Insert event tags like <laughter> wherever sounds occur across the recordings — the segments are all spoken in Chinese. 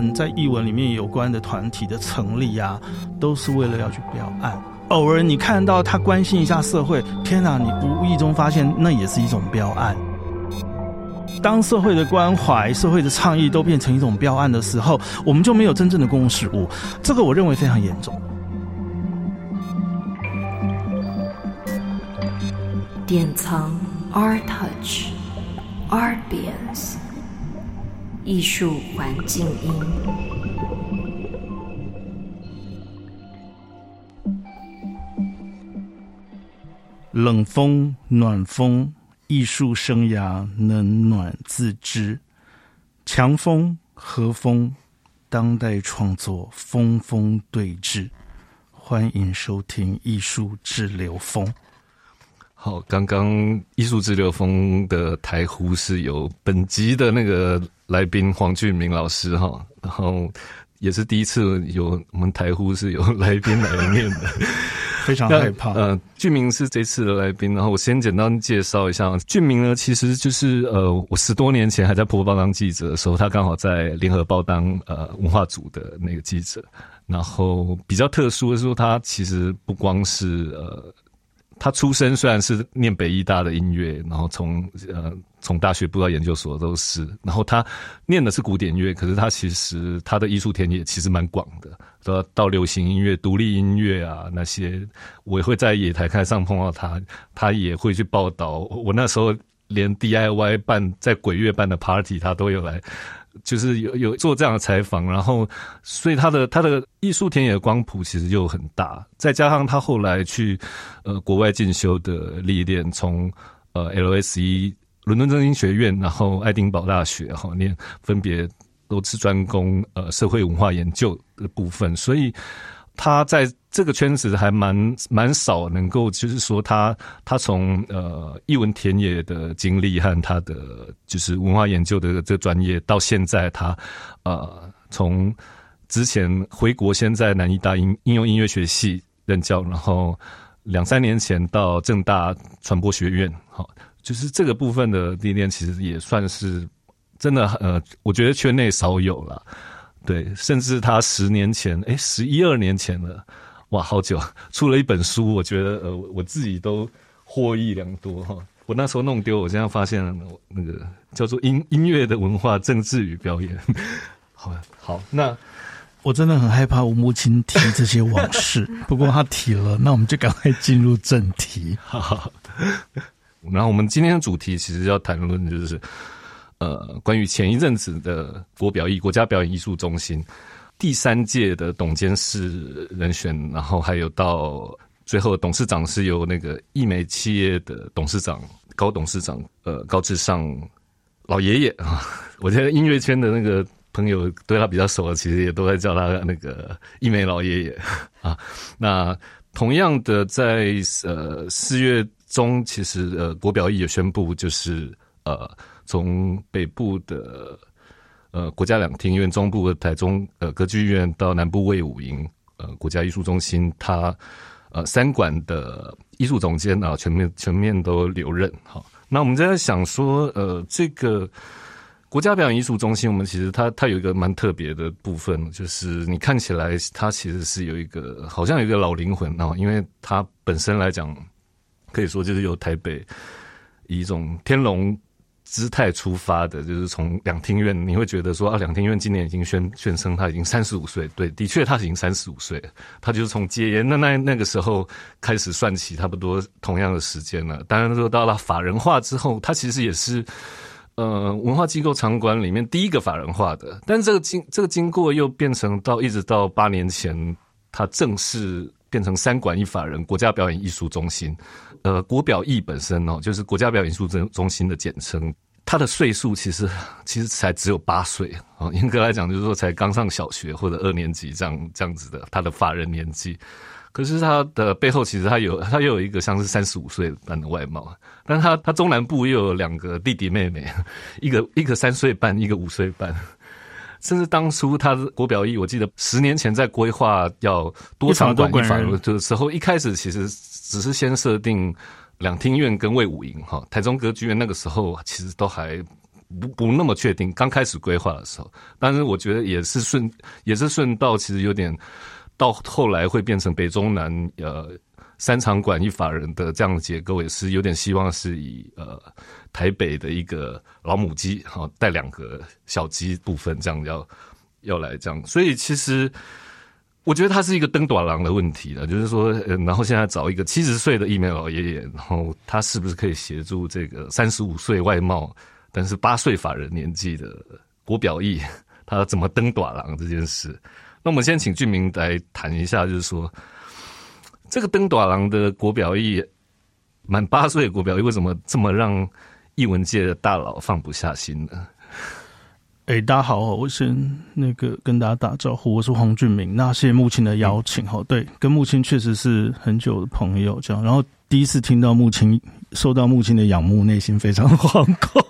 们在译文里面有关的团体的成立啊，都是为了要去标案。偶尔你看到他关心一下社会，天哪！你无意中发现那也是一种标案。当社会的关怀、社会的倡议都变成一种标案的时候，我们就没有真正的公共事务。这个我认为非常严重。典藏 Art Touch Art Beams 艺术环境音。冷风，暖风，艺术生涯冷暖自知。强风，和风，当代创作风风对峙。欢迎收听《艺术之流风》。好，刚刚《艺术之流风》的台呼是由本集的那个来宾黄俊明老师哈，然后也是第一次有我们台呼是有来宾来面的。<laughs> 非常害怕。呃，俊明是这次的来宾，然后我先简单介绍一下。俊明呢，其实就是呃，我十多年前还在《破报》当记者的时候，他刚好在《联合报》当呃文化组的那个记者。然后比较特殊的是说，他其实不光是呃。他出身虽然是念北医大的音乐，然后从呃从大学部到研究所都是，然后他念的是古典乐，可是他其实他的艺术田野其实蛮广的，到到流行音乐、独立音乐啊那些，我也会在野台开上碰到他，他也会去报道。我那时候连 DIY 办在鬼月办的 party，他都有来。就是有有做这样的采访，然后所以他的他的艺术田野光谱其实就很大，再加上他后来去呃国外进修的历练，从呃 LSE 伦敦政经学院，然后爱丁堡大学哈念分别都是专攻呃社会文化研究的部分，所以。他在这个圈子还蛮蛮少能够，就是说他他从呃译文田野的经历和他的就是文化研究的这个专业，到现在他呃从之前回国先在南医大应应用音乐学系任教，然后两三年前到正大传播学院，好，就是这个部分的历练，其实也算是真的呃，我觉得圈内少有了。对，甚至他十年前，哎，十一二年前了，哇，好久，<laughs> 出了一本书，我觉得呃，我自己都获益良多哈。我那时候弄丢，我现在发现了那个叫做音音乐的文化、政治与表演。<laughs> 好，好，那我真的很害怕我母亲提这些往事，<laughs> 不过他提了，那我们就赶快进入正题。好，然后我们今天的主题其实要谈论就是。呃，关于前一阵子的国表艺国家表演艺术中心第三届的董监事人选，然后还有到最后董事长是由那个艺美企业的董事长高董事长呃高志尚老爷爷啊，我觉得音乐圈的那个朋友对他比较熟的，其实也都在叫他那个艺美老爷爷啊。那同样的，在呃四月中，其实呃国表艺也宣布就是呃。从北部的呃国家两厅院、中部的台中呃歌剧院到南部卫武营呃国家艺术中心，它呃三馆的艺术总监啊，全面全面都留任。好，那我们在想说，呃，这个国家表演艺术中心，我们其实它它有一个蛮特别的部分，就是你看起来它其实是有一个好像有一个老灵魂啊，因为它本身来讲，可以说就是由台北以一种天龙。姿态出发的，就是从两厅院，你会觉得说啊，两厅院今年已经宣宣称他已经三十五岁，对，的确他已经三十五岁了。他就是从戒烟那那那个时候开始算起，差不多同样的时间了。当然说到了法人化之后，他其实也是呃文化机构场馆里面第一个法人化的。但这个经这个经过又变成到一直到八年前，他正式变成三馆一法人国家表演艺术中心。呃，国表艺本身哦，就是国家表演艺术中中心的简称。他的岁数其实 <laughs> 其实才只有八岁啊，严格来讲就是说才刚上小学或者二年级这样这样子的他的法人年纪。可是他的背后其实他有他又有一个像是三十五岁般的外貌，但他他中南部又有两个弟弟妹妹，<laughs> 一个一个三岁半，一个五岁半。甚至当初他的国表艺，我记得十年前在规划要多场馆一法的时候，一开始其实。只是先设定两厅院跟魏武营哈，台中歌剧院那个时候其实都还不不那么确定，刚开始规划的时候，但是我觉得也是顺也是顺道，其实有点到后来会变成北中南呃三场馆一法人的这样的结构，也是有点希望是以呃台北的一个老母鸡哈带两个小鸡部分这样要要来这样，所以其实。我觉得他是一个登短廊的问题了，就是说，然后现在找一个七十岁的疫苗老爷爷，然后他是不是可以协助这个三十五岁外貌但是八岁法人年纪的国表义，他怎么登短廊这件事？那我们先请俊明来谈一下，就是说，这个登短廊的国表义，满八岁的国表义，为什么这么让艺文界的大佬放不下心呢？哎，大家好，我先那个跟大家打招呼，我是黄俊明。那谢谢木青的邀请，哈，对，跟木青确实是很久的朋友，这样。然后第一次听到木青，受到木青的仰慕，内心非常惶恐。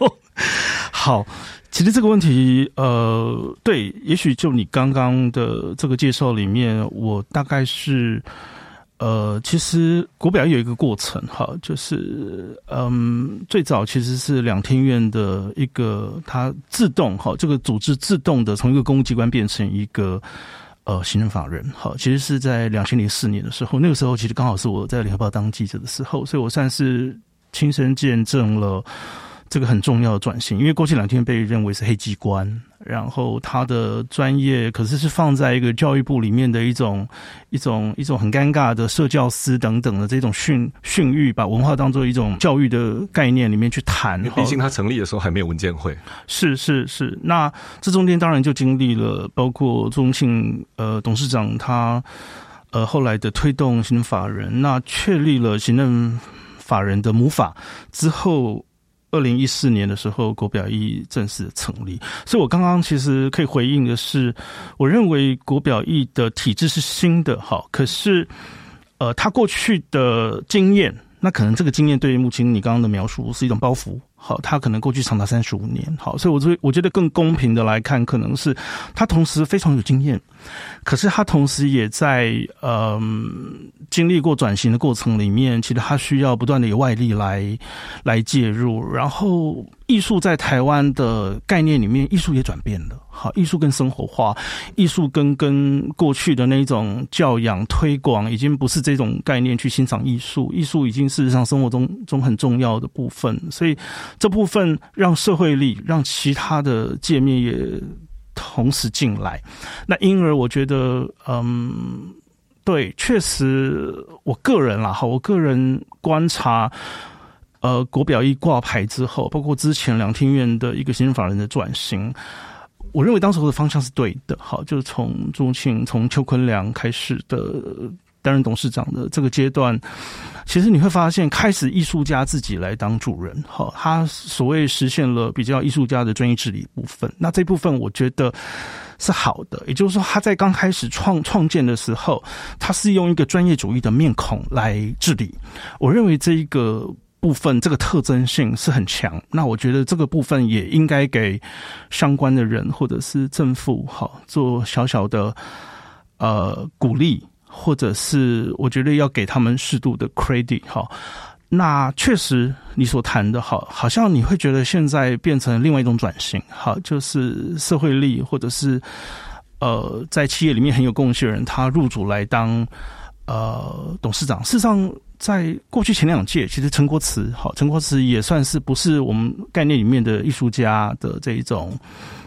<laughs> 好，其实这个问题，呃，对，也许就你刚刚的这个介绍里面，我大概是。呃，其实国表有一个过程哈，就是嗯，最早其实是两天院的一个它自动哈，这个组织自动的从一个公务机关变成一个呃行政法人哈，其实是在两千零四年的时候，那个时候其实刚好是我在联合报当记者的时候，所以我算是亲身见证了这个很重要的转型，因为过去两天被认为是黑机关。然后他的专业可是是放在一个教育部里面的一种一种一种很尴尬的社教司等等的这种训训育，把文化当做一种教育的概念里面去谈。毕竟他成立的时候还没有文件会。是是是，那这中间当然就经历了包括中信呃董事长他呃后来的推动行政法人，那确立了行政法人的母法之后。二零一四年的时候，国表一正式成立，所以我刚刚其实可以回应的是，我认为国表一的体制是新的，好，可是，呃，他过去的经验，那可能这个经验对于目前你刚刚的描述是一种包袱。好，他可能过去长达三十五年，好，所以我觉我觉得更公平的来看，可能是他同时非常有经验，可是他同时也在嗯经历过转型的过程里面，其实他需要不断的有外力来来介入，然后。艺术在台湾的概念里面，艺术也转变了。好，艺术跟生活化，艺术跟跟过去的那种教养推广，已经不是这种概念去欣赏艺术。艺术已经事实上生活中中很重要的部分，所以这部分让社会力，让其他的界面也同时进来。那因而我觉得，嗯，对，确实，我个人啦，哈，我个人观察。呃，国表一挂牌之后，包括之前两厅院的一个行政法人的转型，我认为当时的方向是对的。好，就是从朱庆、从邱坤良开始的担任董事长的这个阶段，其实你会发现，开始艺术家自己来当主人。好，他所谓实现了比较艺术家的专业治理部分。那这部分我觉得是好的，也就是说，他在刚开始创创建的时候，他是用一个专业主义的面孔来治理。我认为这一个。部分这个特征性是很强，那我觉得这个部分也应该给相关的人或者是政府好做小小的呃鼓励，或者是我觉得要给他们适度的 credit 哈。那确实你所谈的好，好像你会觉得现在变成另外一种转型，好，就是社会力或者是呃在企业里面很有贡献的人，他入主来当呃董事长，事实上。在过去前两届，其实陈国慈好，陈国慈也算是不是我们概念里面的艺术家的这一种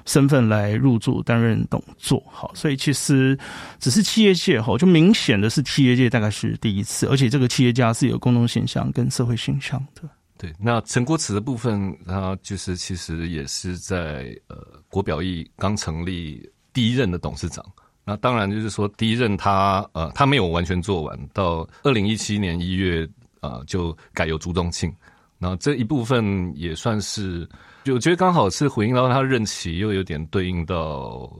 身份来入驻担任董座，好，所以其实只是企业界哈，就明显的是企业界大概是第一次，而且这个企业家是有公众形象跟社会形象的。对，那陈国慈的部分，他就是其实也是在呃国表艺刚成立第一任的董事长。那当然就是说，第一任他呃，他没有完全做完，到二零一七年一月啊，就改由朱宗庆。然后这一部分也算是，就我觉得刚好是回应到他任期，又有点对应到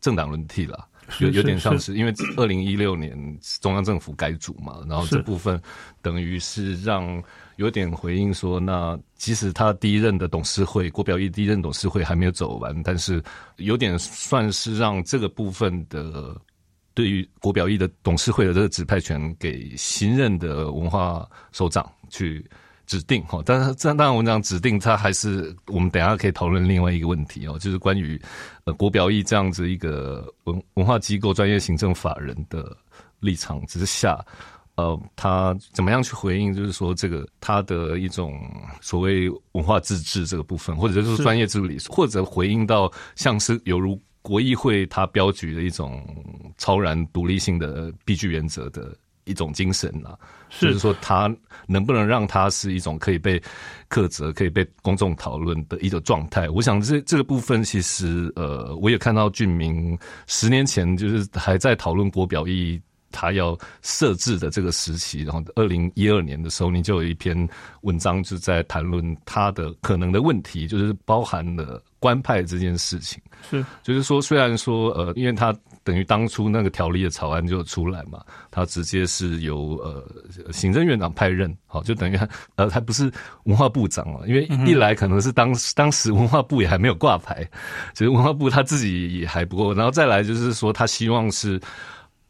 政党轮替了。有有点像是，因为二零一六年中央政府改组嘛，然后这部分等于是让有点回应说，那即使他第一任的董事会国表一第一任董事会还没有走完，但是有点算是让这个部分的对于国表一的董事会的这个指派权给新任的文化首长去指定哈，但是这当然我们讲指定，它还是我们等下可以讨论另外一个问题哦，就是关于呃国表艺这样子一个文文化机构专业行政法人的立场之下，呃，他怎么样去回应？就是说这个他的一种所谓文化自治这个部分，或者就是专业治理，或者回应到像是犹如国议会它标举的一种超然独立性的必具原则的。一种精神啊，就是说，他能不能让他是一种可以被苛责、可以被公众讨论的一种状态？我想，这这个部分其实，呃，我也看到俊明十年前就是还在讨论国表意。他要设置的这个时期，然后二零一二年的时候，你就有一篇文章就在谈论他的可能的问题，就是包含了官派这件事情。是，就是说，虽然说，呃，因为他等于当初那个条例的草案就出来嘛，他直接是由呃行政院长派任，好，就等于他呃他不是文化部长嘛，因为一来可能是当当时文化部也还没有挂牌，其实文化部他自己也还不够，然后再来就是说，他希望是。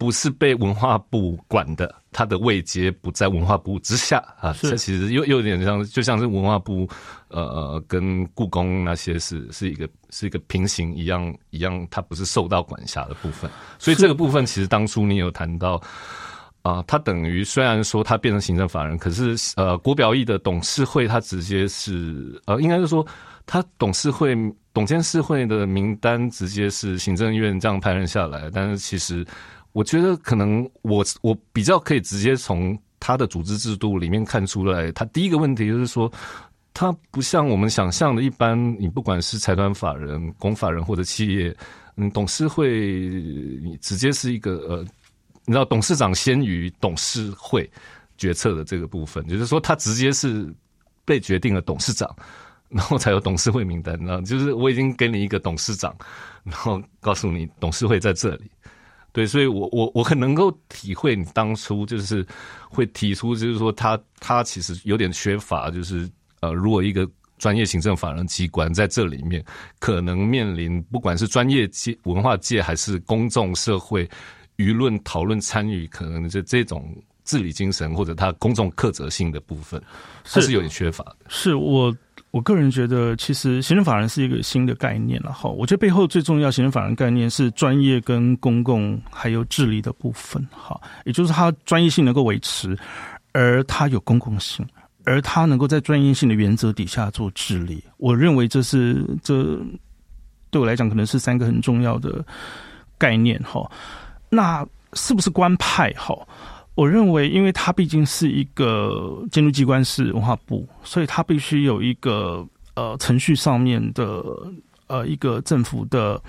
不是被文化部管的，他的位阶不在文化部之下啊。这其实又又有点像，就像是文化部，呃，跟故宫那些是是一个是一个平行一样一样，它不是受到管辖的部分。所以这个部分其实当初你有谈到啊，它等于虽然说它变成行政法人，可是呃，国表艺的董事会它直接是呃，应该是说它董事会董监事会的名单直接是行政院这样派人下来，但是其实。我觉得可能我我比较可以直接从他的组织制度里面看出来，他第一个问题就是说，他不像我们想象的，一般你不管是财团法人、公法人或者企业，嗯，董事会你直接是一个呃，你知道董事长先于董事会决策的这个部分，就是说他直接是被决定了董事长，然后才有董事会名单，然后就是我已经给你一个董事长，然后告诉你董事会在这里。对，所以我我我很能够体会你当初就是会提出，就是说他他其实有点缺乏，就是呃，如果一个专业行政法人机关在这里面，可能面临不管是专业界、文化界还是公众社会舆论讨论参与，可能就这种治理精神或者他公众克责性的部分，它是有点缺乏的。是我。我个人觉得，其实行政法人是一个新的概念了。哈，我觉得背后最重要行政法人概念是专业跟公共还有治理的部分。哈，也就是它专业性能够维持，而它有公共性，而它能够在专业性的原则底下做治理。我认为这是这对我来讲可能是三个很重要的概念。哈，那是不是官派？哈？我认为，因为它毕竟是一个监督机关，是文化部，所以它必须有一个呃程序上面的呃一个政府的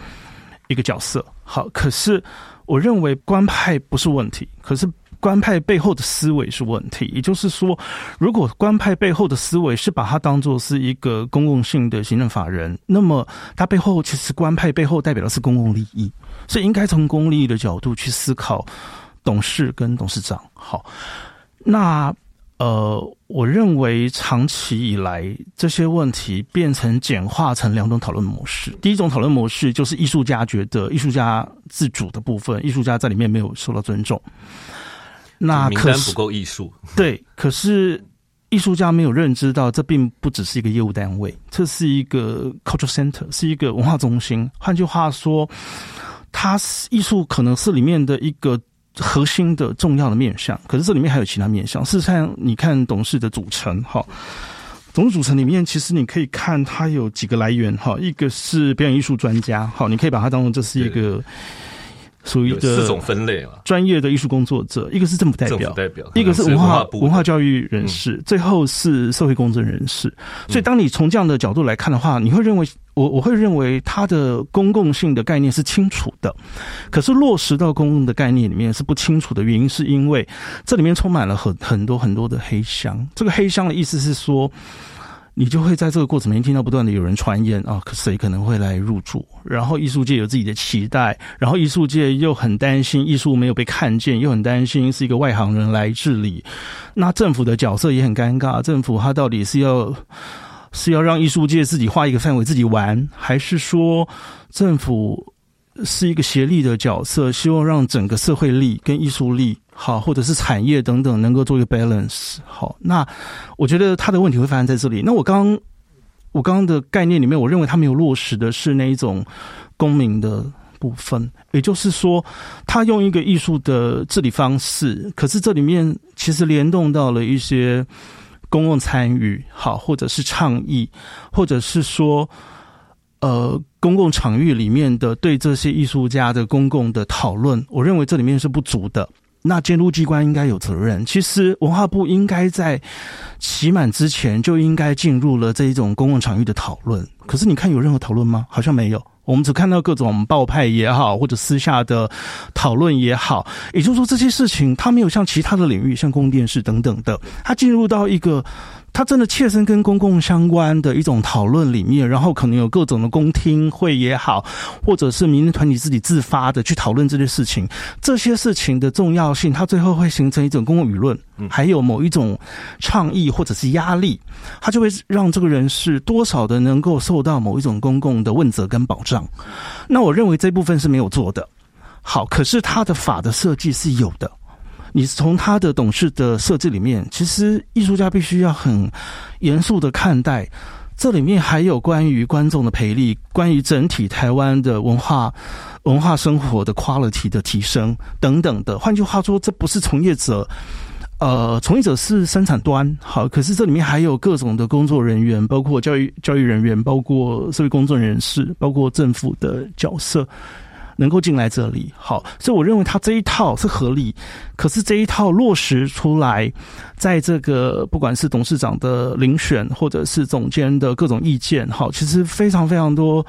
一个角色。好，可是我认为官派不是问题，可是官派背后的思维是问题。也就是说，如果官派背后的思维是把它当做是一个公共性的行政法人，那么它背后其实官派背后代表的是公共利益，所以应该从公共利益的角度去思考。董事跟董事长，好，那呃，我认为长期以来这些问题变成简化成两种讨论模式。第一种讨论模式就是艺术家觉得艺术家自主的部分，艺术家在里面没有受到尊重。那名单不够艺术，对，可是艺术家没有认知到这并不只是一个业务单位，这是一个 cultural center，是一个文化中心。换句话说，它是艺术可能是里面的一个。核心的重要的面向，可是这里面还有其他面向。事实上，你看董事的组成，哈，董事组成里面，其实你可以看它有几个来源，哈，一个是表演艺术专家，好，你可以把它当做这是一个。属于的四种分类嘛，专业的艺术工作者，一个是政府代表，代表，一个是文化文化教育人士，最后是社会公正人士。所以，当你从这样的角度来看的话，你会认为，我我会认为它的公共性的概念是清楚的，可是落实到公共的概念里面是不清楚的原因，是因为这里面充满了很很多很多的黑箱。这个黑箱的意思是说。你就会在这个过程里面听到不断的有人传言啊，谁可能会来入住？然后艺术界有自己的期待，然后艺术界又很担心艺术没有被看见，又很担心是一个外行人来治理。那政府的角色也很尴尬，政府他到底是要是要让艺术界自己画一个范围自己玩，还是说政府是一个协力的角色，希望让整个社会力跟艺术力好，或者是产业等等能够做一个 balance 好。那我觉得他的问题会发生在这里。那我刚我刚刚的概念里面，我认为他没有落实的是那一种公民的部分，也就是说，他用一个艺术的治理方式，可是这里面其实联动到了一些公共参与，好，或者是倡议，或者是说。呃，公共场域里面的对这些艺术家的公共的讨论，我认为这里面是不足的。那监督机关应该有责任。其实文化部应该在期满之前就应该进入了这一种公共场域的讨论。可是你看有任何讨论吗？好像没有。我们只看到各种报派也好，或者私下的讨论也好。也就是说，这些事情它没有像其他的领域，像供电室等等的，它进入到一个。他真的切身跟公共相关的一种讨论里面，然后可能有各种的公听会也好，或者是民间团体自己自发的去讨论这些事情，这些事情的重要性，它最后会形成一种公共舆论，还有某一种倡议或者是压力，它就会让这个人是多少的能够受到某一种公共的问责跟保障。那我认为这部分是没有做的。好，可是他的法的设计是有的。你从他的董事的设置里面，其实艺术家必须要很严肃的看待，这里面还有关于观众的培力，关于整体台湾的文化文化生活的 quality 的提升等等的。换句话说，这不是从业者，呃，从业者是生产端好，可是这里面还有各种的工作人员，包括教育教育人员，包括社会公众人士，包括政府的角色。能够进来这里，好，所以我认为他这一套是合理。可是这一套落实出来，在这个不管是董事长的遴选，或者是总监的各种意见，好，其实非常非常多。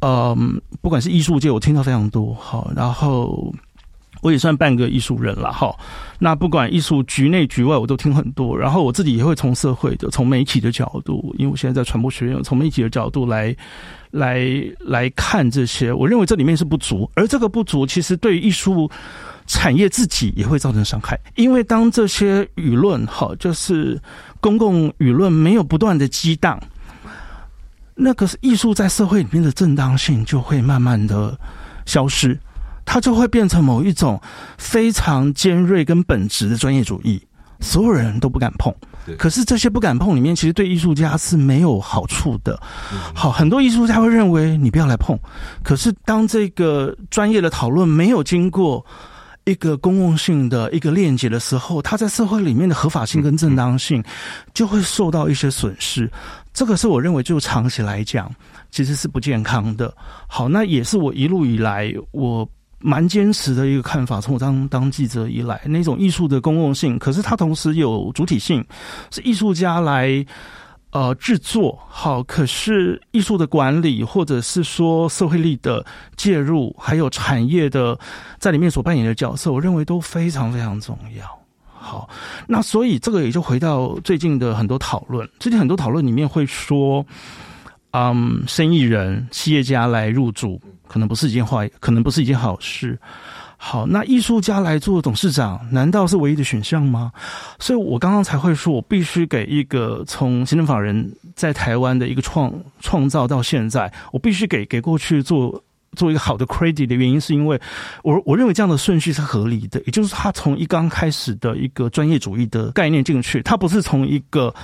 嗯，不管是艺术界，我听到非常多。好，然后我也算半个艺术人了。好，那不管艺术局内局外，我都听很多。然后我自己也会从社会的、从媒体的角度，因为我现在在传播学院，从媒体的角度来。来来看这些，我认为这里面是不足，而这个不足其实对艺术产业自己也会造成伤害，因为当这些舆论哈，就是公共舆论没有不断的激荡，那个艺术在社会里面的正当性就会慢慢的消失，它就会变成某一种非常尖锐跟本质的专业主义，所有人都不敢碰。可是这些不敢碰里面，其实对艺术家是没有好处的。好，很多艺术家会认为你不要来碰。可是当这个专业的讨论没有经过一个公共性的一个链接的时候，它在社会里面的合法性跟正当性就会受到一些损失。这个是我认为就长期来讲其实是不健康的。好，那也是我一路以来我。蛮坚持的一个看法，从我当当记者以来，那种艺术的公共性，可是它同时有主体性，是艺术家来呃制作好，可是艺术的管理或者是说社会力的介入，还有产业的在里面所扮演的角色，我认为都非常非常重要。好，那所以这个也就回到最近的很多讨论，最近很多讨论里面会说，嗯，生意人、企业家来入驻。可能不是一件坏，可能不是一件好事。好，那艺术家来做董事长，难道是唯一的选项吗？所以我刚刚才会说，我必须给一个从行政法人在台湾的一个创创造到现在，我必须给给过去做做一个好的 credit 的原因，是因为我我认为这样的顺序是合理的，也就是他从一刚开始的一个专业主义的概念进去，他不是从一个。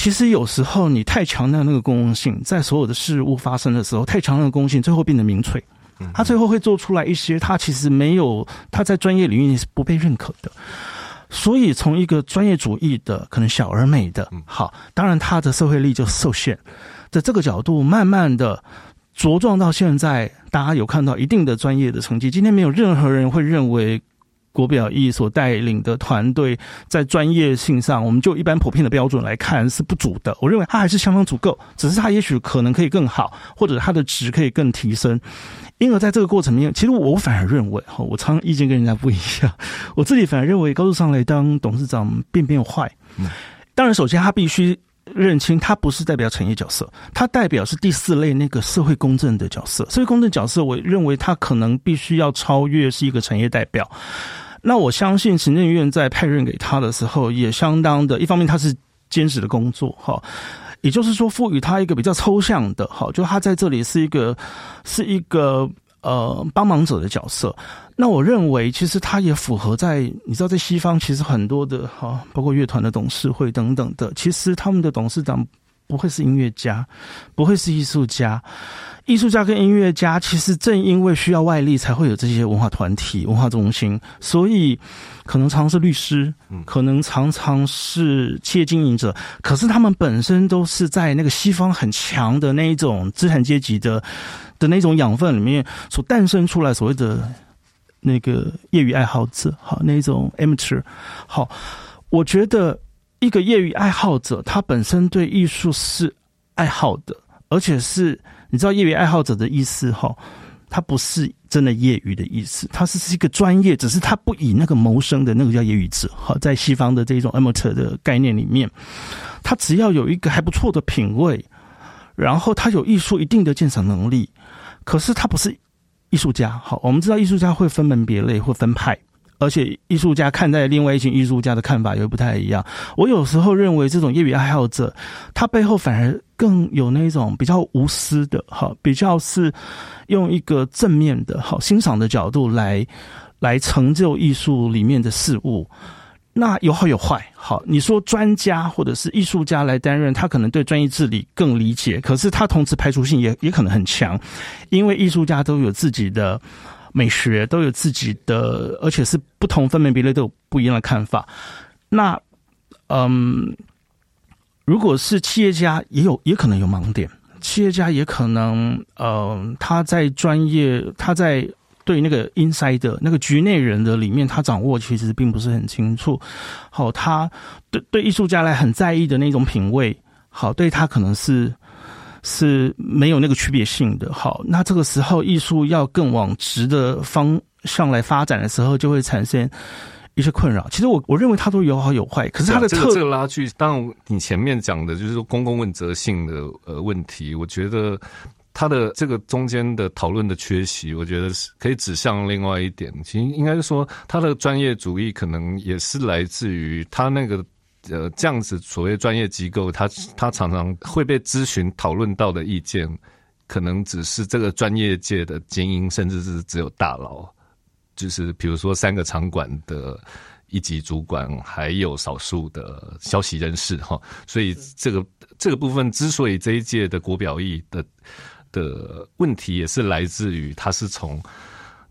其实有时候你太强调那个公共性，在所有的事物发生的时候，太强调公共性，最后变得民粹。他最后会做出来一些，他其实没有他在专业领域是不被认可的。所以从一个专业主义的，可能小而美的，好，当然他的社会力就受限。在这个角度，慢慢的茁壮到现在，大家有看到一定的专业的成绩。今天没有任何人会认为。国表艺所带领的团队在专业性上，我们就一般普遍的标准来看是不足的。我认为它还是相当足够，只是它也许可能可以更好，或者它的值可以更提升。因而在这个过程里面，其实我反而认为，哈，我常意见跟人家不一样。我自己反而认为，高度上来当董事长并没有坏。当然，首先他必须。认清他不是代表产业角色，他代表是第四类那个社会公正的角色。社会公正角色，我认为他可能必须要超越是一个产业代表。那我相信行政院在派任给他的时候，也相当的，一方面他是兼职的工作，哈，也就是说赋予他一个比较抽象的，哈，就他在这里是一个是一个呃帮忙者的角色。那我认为，其实它也符合在你知道，在西方其实很多的哈，包括乐团的董事会等等的，其实他们的董事长不会是音乐家，不会是艺术家。艺术家跟音乐家，其实正因为需要外力，才会有这些文化团体、文化中心。所以，可能常常是律师，可能常常是企业经营者。可是，他们本身都是在那个西方很强的那一种资产阶级的的那种养分里面所诞生出来，所谓的那个业余爱好者，好那种 amateur。好，我觉得一个业余爱好者，他本身对艺术是爱好的，而且是。你知道业余爱好者的意思哈？他不是真的业余的意思，他是是一个专业，只是他不以那个谋生的那个叫业余者哈。在西方的这种 amateur 的概念里面，他只要有一个还不错的品味，然后他有艺术一定的鉴赏能力，可是他不是艺术家。好，我们知道艺术家会分门别类，会分派。而且艺术家看待另外一群艺术家的看法也不太一样。我有时候认为这种业余爱好者，他背后反而更有那种比较无私的，哈，比较是用一个正面的、好欣赏的角度来来成就艺术里面的事物。那有好有坏，好，你说专家或者是艺术家来担任，他可能对专业治理更理解，可是他同时排除性也也可能很强，因为艺术家都有自己的。美学都有自己的，而且是不同分门别类都有不一样的看法。那，嗯，如果是企业家，也有也可能有盲点。企业家也可能，呃，他在专业，他在对那个 inside 的那个局内人的里面，他掌握其实并不是很清楚。好，他对对艺术家来很在意的那种品味，好，对他可能是。是没有那个区别性的。好，那这个时候艺术要更往直的方向来发展的时候，就会产生一些困扰。其实我我认为它都有好有坏，可是它的特这个拉锯，当然你前面讲的就是说公共问责性的呃问题，我觉得他的这个中间的讨论的缺席，我觉得是可以指向另外一点。其实应该是说，他的专业主义可能也是来自于他那个。呃，这样子所谓专业机构，他他常常会被咨询讨论到的意见，可能只是这个专业界的精英，甚至是只有大佬，就是比如说三个场馆的一级主管，还有少数的消息人士哈。所以这个这个部分之所以这一届的国表艺的的问题，也是来自于他是从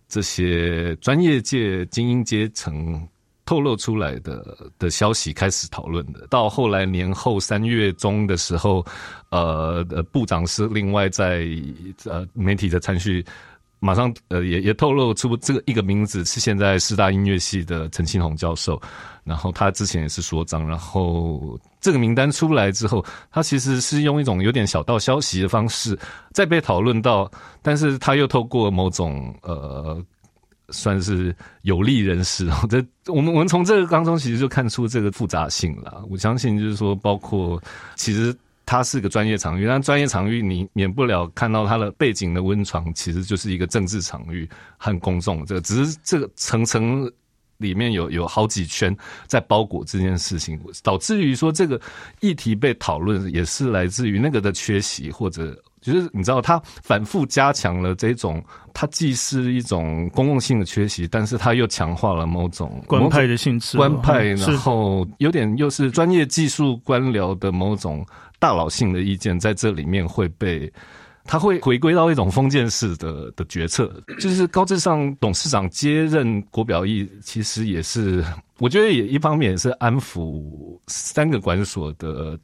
这些专业界精英阶层。透露出来的的消息开始讨论的，到后来年后三月中的时候，呃，部长是另外在呃媒体的程序，马上呃也也透露出这个一个名字是现在师大音乐系的陈庆红教授，然后他之前也是所长，然后这个名单出来之后，他其实是用一种有点小道消息的方式再被讨论到，但是他又透过某种呃。算是有利人士，<laughs> 这我们我们从这个当中其实就看出这个复杂性了。我相信就是说，包括其实它是个专业场域，但专业场域你免不了看到它的背景的温床，其实就是一个政治场域和公众。这个只是这个层层里面有有好几圈在包裹这件事情，导致于说这个议题被讨论，也是来自于那个的缺席或者。就是你知道，他反复加强了这种，它既是一种公共性的缺席，但是它又强化了某种官派的性质，官派，然后有点又是专业技术官僚的某种大佬性的意见，在这里面会被，他会回归到一种封建式的的决策，就是高智商董事长接任国表艺，其实也是，我觉得也一方面也是安抚三个管所的。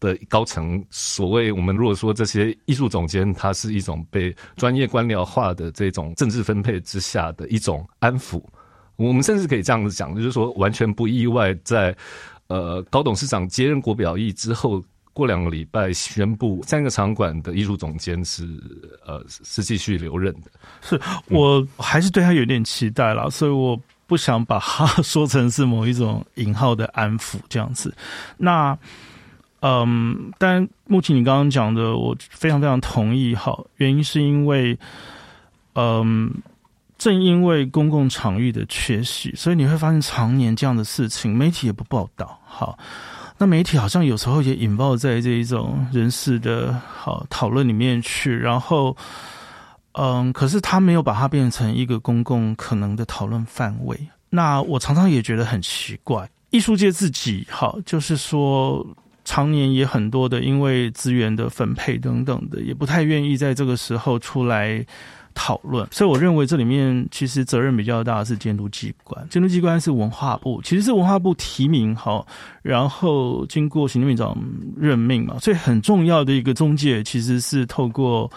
的高层，所谓我们如果说这些艺术总监，他是一种被专业官僚化的这种政治分配之下的一种安抚，我们甚至可以这样子讲，就是说完全不意外，在呃高董事长接任国表艺之后，过两个礼拜宣布三个场馆的艺术总监是呃是继续留任的，是我还是对他有点期待了，所以我不想把它 <laughs> 说成是某一种引号的安抚这样子，那。嗯，但目前你刚刚讲的，我非常非常同意。好，原因是因为，嗯，正因为公共场域的缺席，所以你会发现常年这样的事情，媒体也不报道。好，那媒体好像有时候也引爆在这一种人事的好讨论里面去，然后，嗯，可是他没有把它变成一个公共可能的讨论范围。那我常常也觉得很奇怪，艺术界自己好，就是说常年也很多的，因为资源的分配等等的，也不太愿意在这个时候出来。讨论，所以我认为这里面其实责任比较大是监督机关，监督机关是文化部，其实是文化部提名好，然后经过行政院长任命嘛，所以很重要的一个中介其实是透过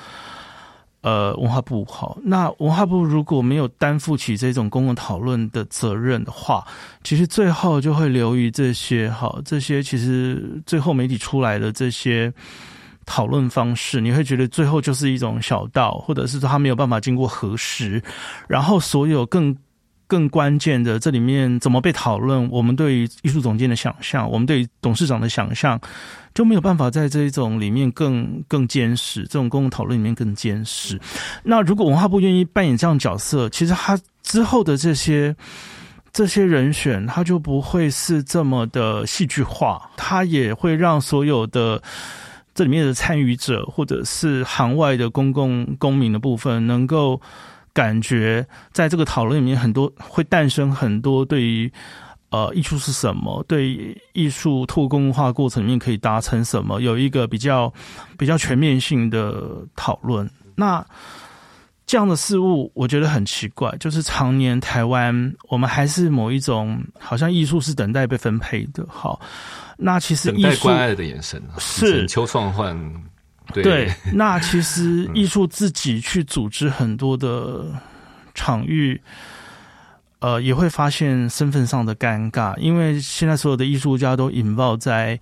呃文化部好。那文化部如果没有担负起这种公共讨论的责任的话，其实最后就会流于这些好，这些其实最后媒体出来的这些。讨论方式，你会觉得最后就是一种小道，或者是说他没有办法经过核实，然后所有更更关键的这里面怎么被讨论，我们对于艺术总监的想象，我们对于董事长的想象，就没有办法在这一种里面更更坚实，这种公共讨论里面更坚实。那如果文化部愿意扮演这样角色，其实他之后的这些这些人选，他就不会是这么的戏剧化，他也会让所有的。这里面的参与者，或者是行外的公共公民的部分，能够感觉在这个讨论里面，很多会诞生很多对于呃艺术是什么，对艺术透过公共化过程里面可以达成什么，有一个比较比较全面性的讨论。那这样的事物，我觉得很奇怪，就是常年台湾，我们还是某一种好像艺术是等待被分配的，好。那其实等待关爱的眼神是邱创焕，对。那其实艺术自己去组织很多的场域，呃，也会发现身份上的尴尬，因为现在所有的艺术家都引爆在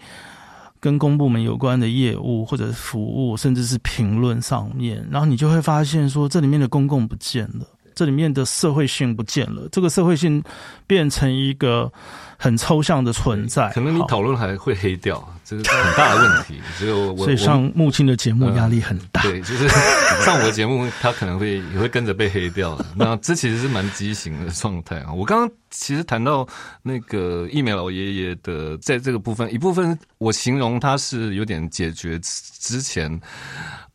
跟公部门有关的业务或者服务，甚至是评论上面，然后你就会发现说，这里面的公共不见了。这里面的社会性不见了，这个社会性变成一个很抽象的存在。可能你讨论还会黑掉，这是很大的问题。<laughs> 所以，我所以上木青的节目压力很大。对，就是上我的节目，他可能会也会跟着被黑掉。<laughs> 那这其实是蛮畸形的状态啊。我刚刚其实谈到那个疫苗老爷爷的，在这个部分，一部分我形容他是有点解决之前，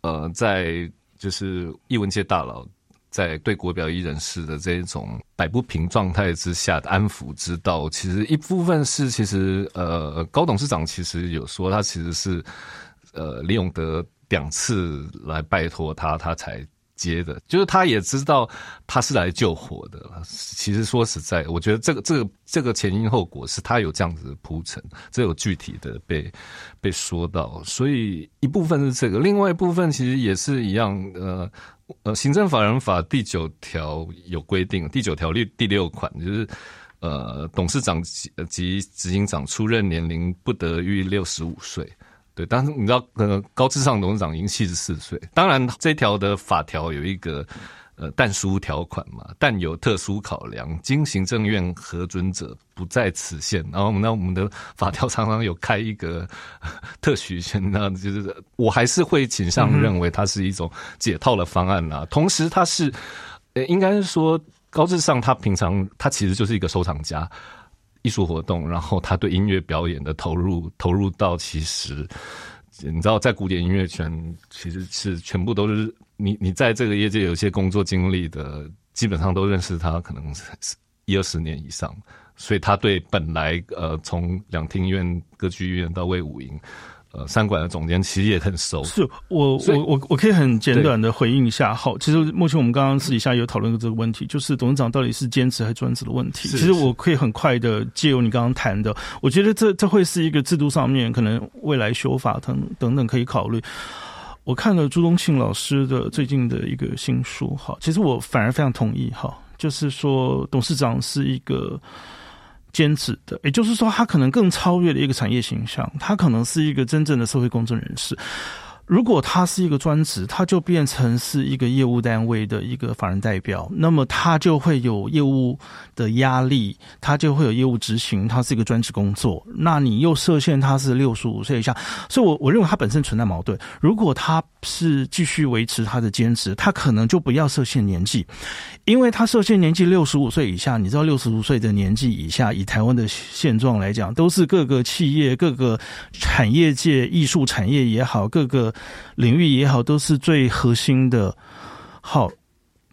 呃，在就是艺文界大佬。在对国表艺人士的这种摆不平状态之下的安抚之道，其实一部分是其实呃高董事长其实有说他其实是呃李永德两次来拜托他，他才。接的，就是他也知道他是来救火的。其实说实在，我觉得这个这个这个前因后果是他有这样子的铺陈，这有具体的被被说到。所以一部分是这个，另外一部分其实也是一样。呃呃，行政法人法第九条有规定，第九条第第六款就是呃，董事长及及执行长出任年龄不得逾六十五岁。对，但是你知道，呃，高智商董事长已经七十四岁。当然，这条的法条有一个呃但书条款嘛，但有特殊考量，经行政院核准者不在此限。然后，那我们的法条常常有开一个 <laughs> 特许权，那就是我还是会倾向认为它是一种解套的方案啦。同时，它是呃，应该是说高智商他平常他其实就是一个收藏家。艺术活动，然后他对音乐表演的投入，投入到其实，你知道，在古典音乐圈，其实是全部都是你，你在这个业界有些工作经历的，基本上都认识他，可能是一二十年以上，所以他对本来呃，从两厅院、歌剧院到魏武营。呃，三馆的总监其实也很熟。是我我我我可以很简短的回应一下。好，其实目前我们刚刚私底下有讨论过这个问题，就是董事长到底是兼职还是专职的问题。其实我可以很快的借由你刚刚谈的，我觉得这这会是一个制度上面可能未来修法等等等可以考虑。我看了朱东庆老师的最近的一个新书，哈，其实我反而非常同意，哈，就是说董事长是一个。兼职的，也就是说，他可能更超越了一个产业形象，他可能是一个真正的社会公正人士。如果他是一个专职，他就变成是一个业务单位的一个法人代表，那么他就会有业务的压力，他就会有业务执行，他是一个专职工作。那你又设限他是六十五岁以下，所以我我认为他本身存在矛盾。如果他是继续维持他的兼职，他可能就不要设限年纪，因为他设限年纪六十五岁以下，你知道六十五岁的年纪以下，以台湾的现状来讲，都是各个企业、各个产业界、艺术产业也好，各个。领域也好，都是最核心的好，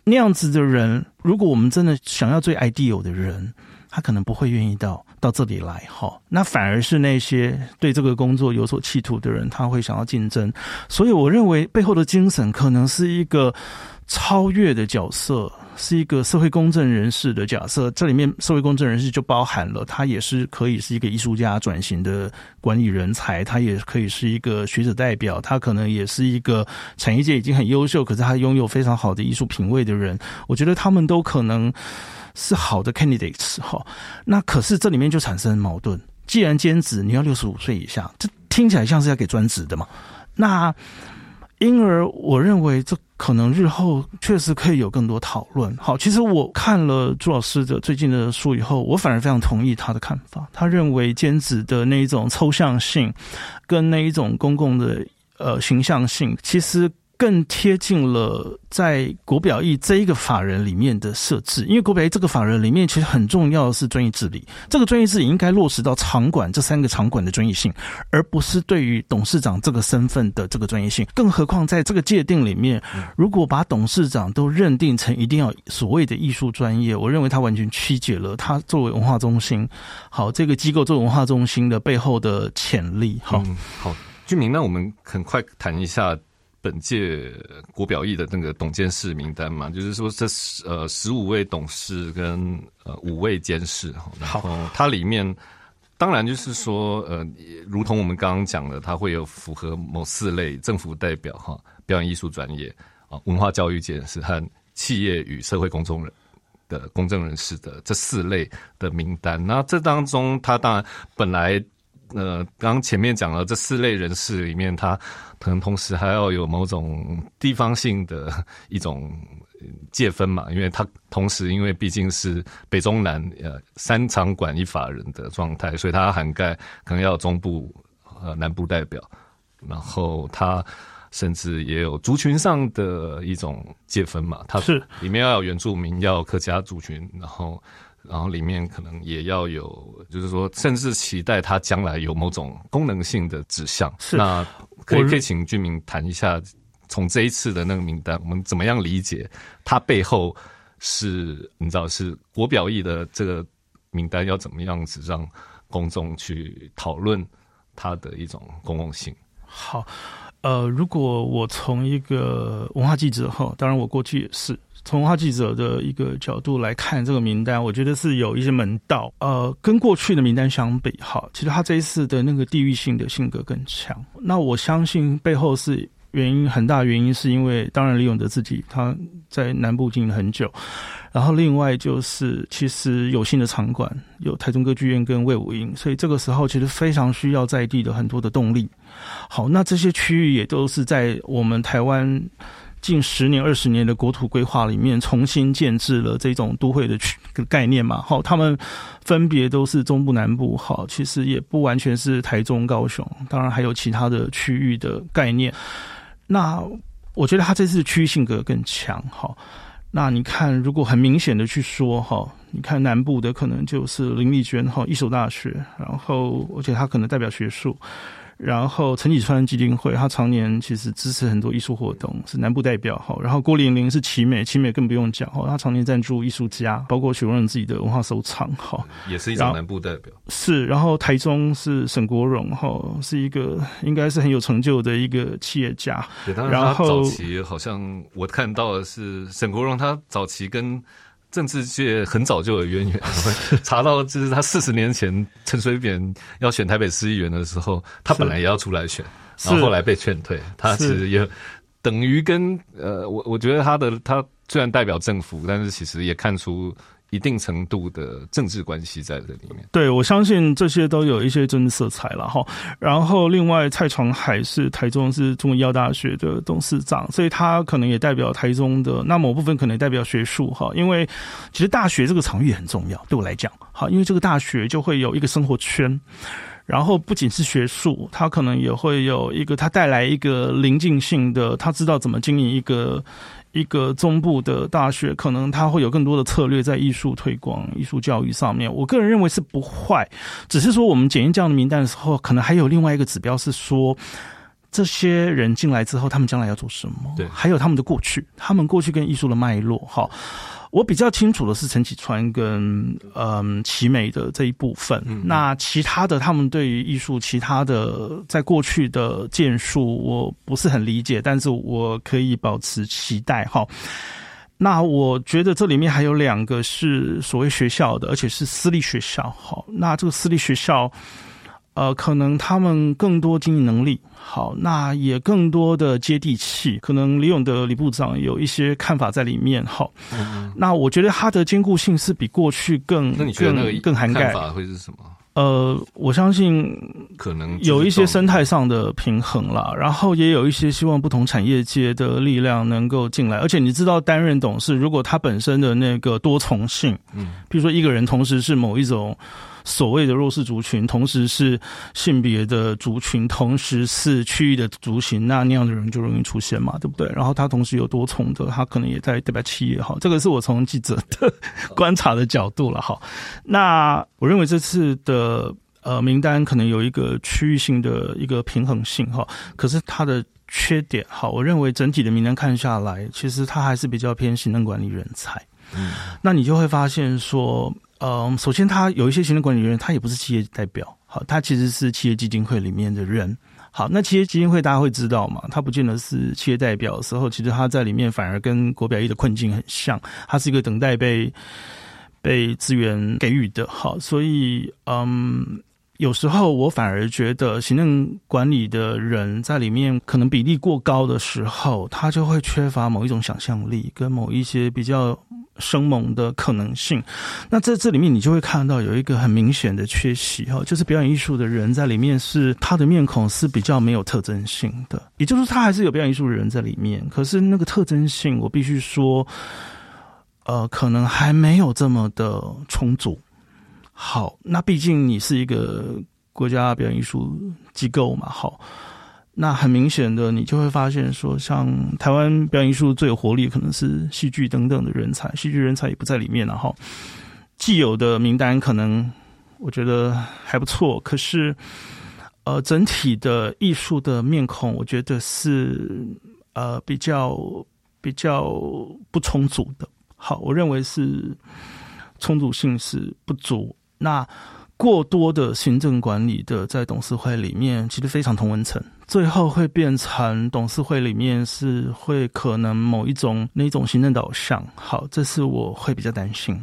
那样子的人，如果我们真的想要最 ideal 的人，他可能不会愿意到到这里来。哈，那反而是那些对这个工作有所企图的人，他会想要竞争。所以，我认为背后的精神可能是一个超越的角色。是一个社会公正人士的假设，这里面社会公正人士就包含了他也是可以是一个艺术家转型的管理人才，他也可以是一个学者代表，他可能也是一个产业界已经很优秀，可是他拥有非常好的艺术品味的人。我觉得他们都可能是好的 candidates 哈。那可是这里面就产生矛盾，既然兼职你要六十五岁以下，这听起来像是要给专职的嘛？那因而我认为这。可能日后确实可以有更多讨论。好，其实我看了朱老师的最近的书以后，我反而非常同意他的看法。他认为兼职的那一种抽象性，跟那一种公共的呃形象性，其实。更贴近了在国表艺这一个法人里面的设置，因为国表艺这个法人里面其实很重要的是专业治理，这个专业治理应该落实到场馆这三个场馆的专业性，而不是对于董事长这个身份的这个专业性。更何况在这个界定里面，如果把董事长都认定成一定要所谓的艺术专业，我认为他完全曲解了他作为文化中心，好这个机构作为文化中心的背后的潜力。好，好，居民，那我们很快谈一下。本届国表艺的那个董监事名单嘛，就是说这呃十五位董事跟呃五位监事哈，然后它里面当然就是说呃，如同我们刚刚讲的，它会有符合某四类政府代表哈，表演艺术专业啊，文化教育监事和企业与社会公众人的公正人士的这四类的名单。那这当中，它当然本来。呃，刚前面讲了这四类人士里面，他可能同时还要有某种地方性的一种界分嘛，因为他同时因为毕竟是北中南呃三场馆一法人的状态，所以它涵盖可能要中部呃南部代表，然后他甚至也有族群上的一种界分嘛，它是里面要有原住民，要有客家族群，然后。然后里面可能也要有，就是说，甚至期待它将来有某种功能性的指向。是，那可以可以请居民谈一下，从这一次的那个名单，我们怎么样理解它背后是，你知道是国表意的这个名单要怎么样子让公众去讨论它的一种公共性？好，呃，如果我从一个文化记者哈，当然我过去也是。从文化记者的一个角度来看这个名单，我觉得是有一些门道。呃，跟过去的名单相比，哈，其实他这一次的那个地域性的性格更强。那我相信背后是原因很大，原因是因为当然李永德自己他在南部经营很久，然后另外就是其实有新的场馆，有台中歌剧院跟魏武营，所以这个时候其实非常需要在地的很多的动力。好，那这些区域也都是在我们台湾。近十年、二十年的国土规划里面，重新建制了这种都会的区概念嘛？好，他们分别都是中部、南部，好，其实也不完全是台中、高雄，当然还有其他的区域的概念。那我觉得他这次区域性格更强，好。那你看，如果很明显的去说，哈，你看南部的可能就是林丽娟，哈，一所大学，然后而且他可能代表学术。然后陈启川基金会，他常年其实支持很多艺术活动，是南部代表哈。然后郭玲玲是奇美，奇美更不用讲哈，他常年赞助艺术家，包括许荣仁自己的文化收藏哈，也是一种南部代表。是，然后台中是沈国荣哈，是一个应该是很有成就的一个企业家。然后早期好像我看到的是沈国荣，他早期跟。政治界很早就有渊源，<laughs> 查到就是他四十年前陈水扁要选台北市议员的时候，他本来也要出来选，然后后来被劝退。他其实也等于跟呃，我我觉得他的他虽然代表政府，但是其实也看出。一定程度的政治关系在这里面，对我相信这些都有一些政治色彩了哈。然后另外蔡传海是台中是中医药大学的董事长，所以他可能也代表台中的那某部分可能代表学术哈。因为其实大学这个场域很重要，对我来讲，哈，因为这个大学就会有一个生活圈，然后不仅是学术，他可能也会有一个他带来一个临近性的，他知道怎么经营一个。一个中部的大学，可能它会有更多的策略在艺术推广、艺术教育上面。我个人认为是不坏，只是说我们检验这样的名单的时候，可能还有另外一个指标是说，这些人进来之后，他们将来要做什么？对还有他们的过去，他们过去跟艺术的脉络。哈，我比较清楚的是陈启川跟嗯奇美的这一部分。那其他的，他们对于艺术其他的在过去的建树，我不是很理解，但是我可以保持期待。哈。那我觉得这里面还有两个是所谓学校的，而且是私立学校。好，那这个私立学校，呃，可能他们更多经营能力好，那也更多的接地气。可能李永德李部长有一些看法在里面。好，那我觉得它的兼顾性是比过去更那你觉得那个更更涵盖看法会是什么？呃，我相信可能有一些生态，态上的平衡了，然后也有一些希望不同产业界的力量能够进来。而且你知道，担任董事，如果他本身的那个多重性，嗯，比如说一个人同时是某一种所谓的弱势族群，同时是性别的族群，同时是区域的族群，那那样的人就容易出现嘛，对不对？然后他同时有多重的，他可能也在代表企业哈，这个是我从记者的观察的角度了哈。那我认为这次的呃名单可能有一个区域性的一个平衡性哈，可是它的缺点哈，我认为整体的名单看下来，其实它还是比较偏行政管理人才。嗯，那你就会发现说，嗯，首先他有一些行政管理人员，他也不是企业代表，好，他其实是企业基金会里面的人。好，那企业基金会大家会知道嘛？他不见得是企业代表的时候，其实他在里面反而跟国表一的困境很像，他是一个等待被被资源给予的。好，所以嗯，有时候我反而觉得行政管理的人在里面可能比例过高的时候，他就会缺乏某一种想象力跟某一些比较生猛的可能性。那在这里面，你就会看到有一个很明显的缺席哈，就是表演艺术的人在里面是他的面孔是比较没有特征性的，也就是说他还是有表演艺术的人在里面，可是那个特征性，我必须说，呃，可能还没有这么的充足。好，那毕竟你是一个国家表演艺术机构嘛，好。那很明显的，你就会发现说，像台湾表演艺术最有活力，可能是戏剧等等的人才，戏剧人才也不在里面了哈。既有的名单可能我觉得还不错，可是呃，整体的艺术的面孔，我觉得是呃比较比较不充足的。好，我认为是充足性是不足。那过多的行政管理的在董事会里面，其实非常同文层，最后会变成董事会里面是会可能某一种那种行政导向。好，这是我会比较担心。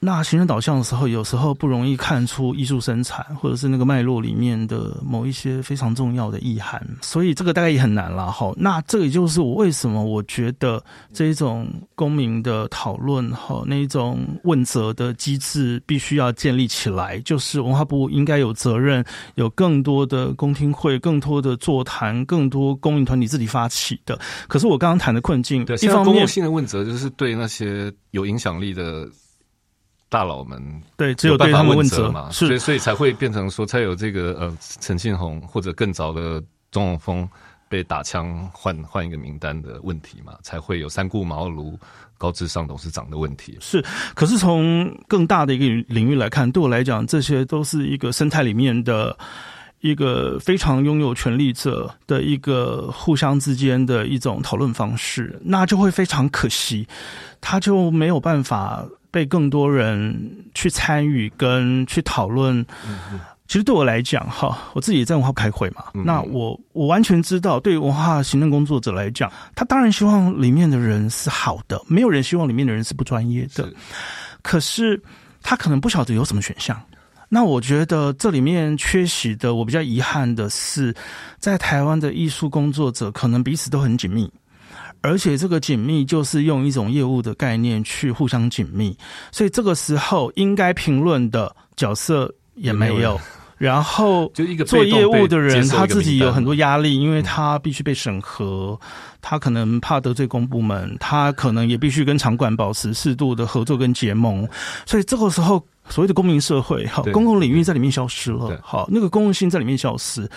那形成导向的时候，有时候不容易看出艺术生产或者是那个脉络里面的某一些非常重要的意涵，所以这个大概也很难了哈。那这也就是我为什么我觉得这一种公民的讨论哈，那一种问责的机制必须要建立起来，就是文化部应该有责任，有更多的公听会、更多的座谈、更多公民团体自己发起的。可是我刚刚谈的困境，对，一方面公共性的问责就是对那些有影响力的。大佬们对，只有对他们问责嘛，所以所以才会变成说，才有这个呃，陈庆红或者更早的钟永峰被打枪换换一个名单的问题嘛，才会有三顾茅庐高智商董事长的问题。是，可是从更大的一个领域来看，对我来讲，这些都是一个生态里面的一个非常拥有权力者的一个互相之间的一种讨论方式，那就会非常可惜，他就没有办法。被更多人去参与跟去讨论，其实对我来讲，哈，我自己也在文化开会嘛。那我我完全知道，对于文化行政工作者来讲，他当然希望里面的人是好的，没有人希望里面的人是不专业的。可是他可能不晓得有什么选项。那我觉得这里面缺席的，我比较遗憾的是，在台湾的艺术工作者可能彼此都很紧密。而且这个紧密就是用一种业务的概念去互相紧密，所以这个时候应该评论的角色也没有。然后就一个做业务的人他自己有很多压力，因为他必须被审核，他可能怕得罪公部门，他可能也必须跟场馆保持适度的合作跟结盟。所以这个时候所谓的公民社会，好，公共领域在里面消失了，好，那个公共性在里面消失。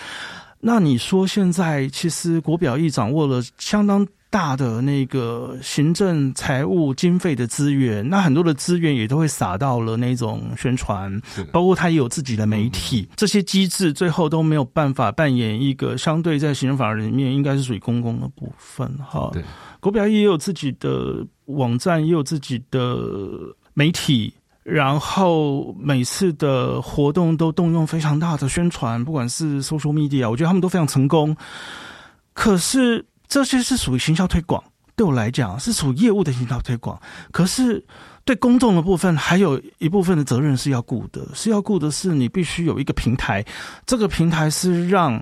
那你说现在其实国表艺掌握了相当。大的那个行政、财务、经费的资源，那很多的资源也都会撒到了那种宣传，包括他也有自己的媒体，这些机制最后都没有办法扮演一个相对在行政法里面应该是属于公共的部分。哈，国表也有自己的网站，也有自己的媒体。然后每次的活动都动用非常大的宣传，不管是 social media，我觉得他们都非常成功。可是这些是属于行销推广，对我来讲是属于业务的行销推广。可是对公众的部分，还有一部分的责任是要顾的，是要顾的是你必须有一个平台，这个平台是让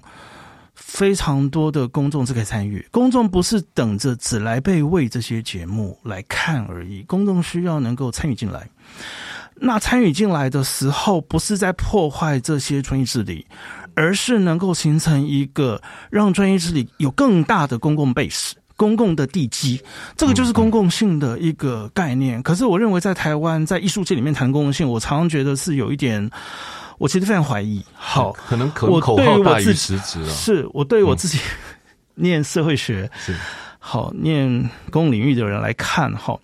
非常多的公众是可以参与。公众不是等着只来被喂这些节目来看而已，公众需要能够参与进来。那参与进来的时候，不是在破坏这些专业治理，而是能够形成一个让专业治理有更大的公共 base、公共的地基。这个就是公共性的一个概念。可是，我认为在台湾，在艺术界里面谈公共性，我常常觉得是有一点，我其实非常怀疑。好，可能口口号大于实质了。是我对我自己 <laughs> 念社会学。是。好，念公共领域的人来看，哈，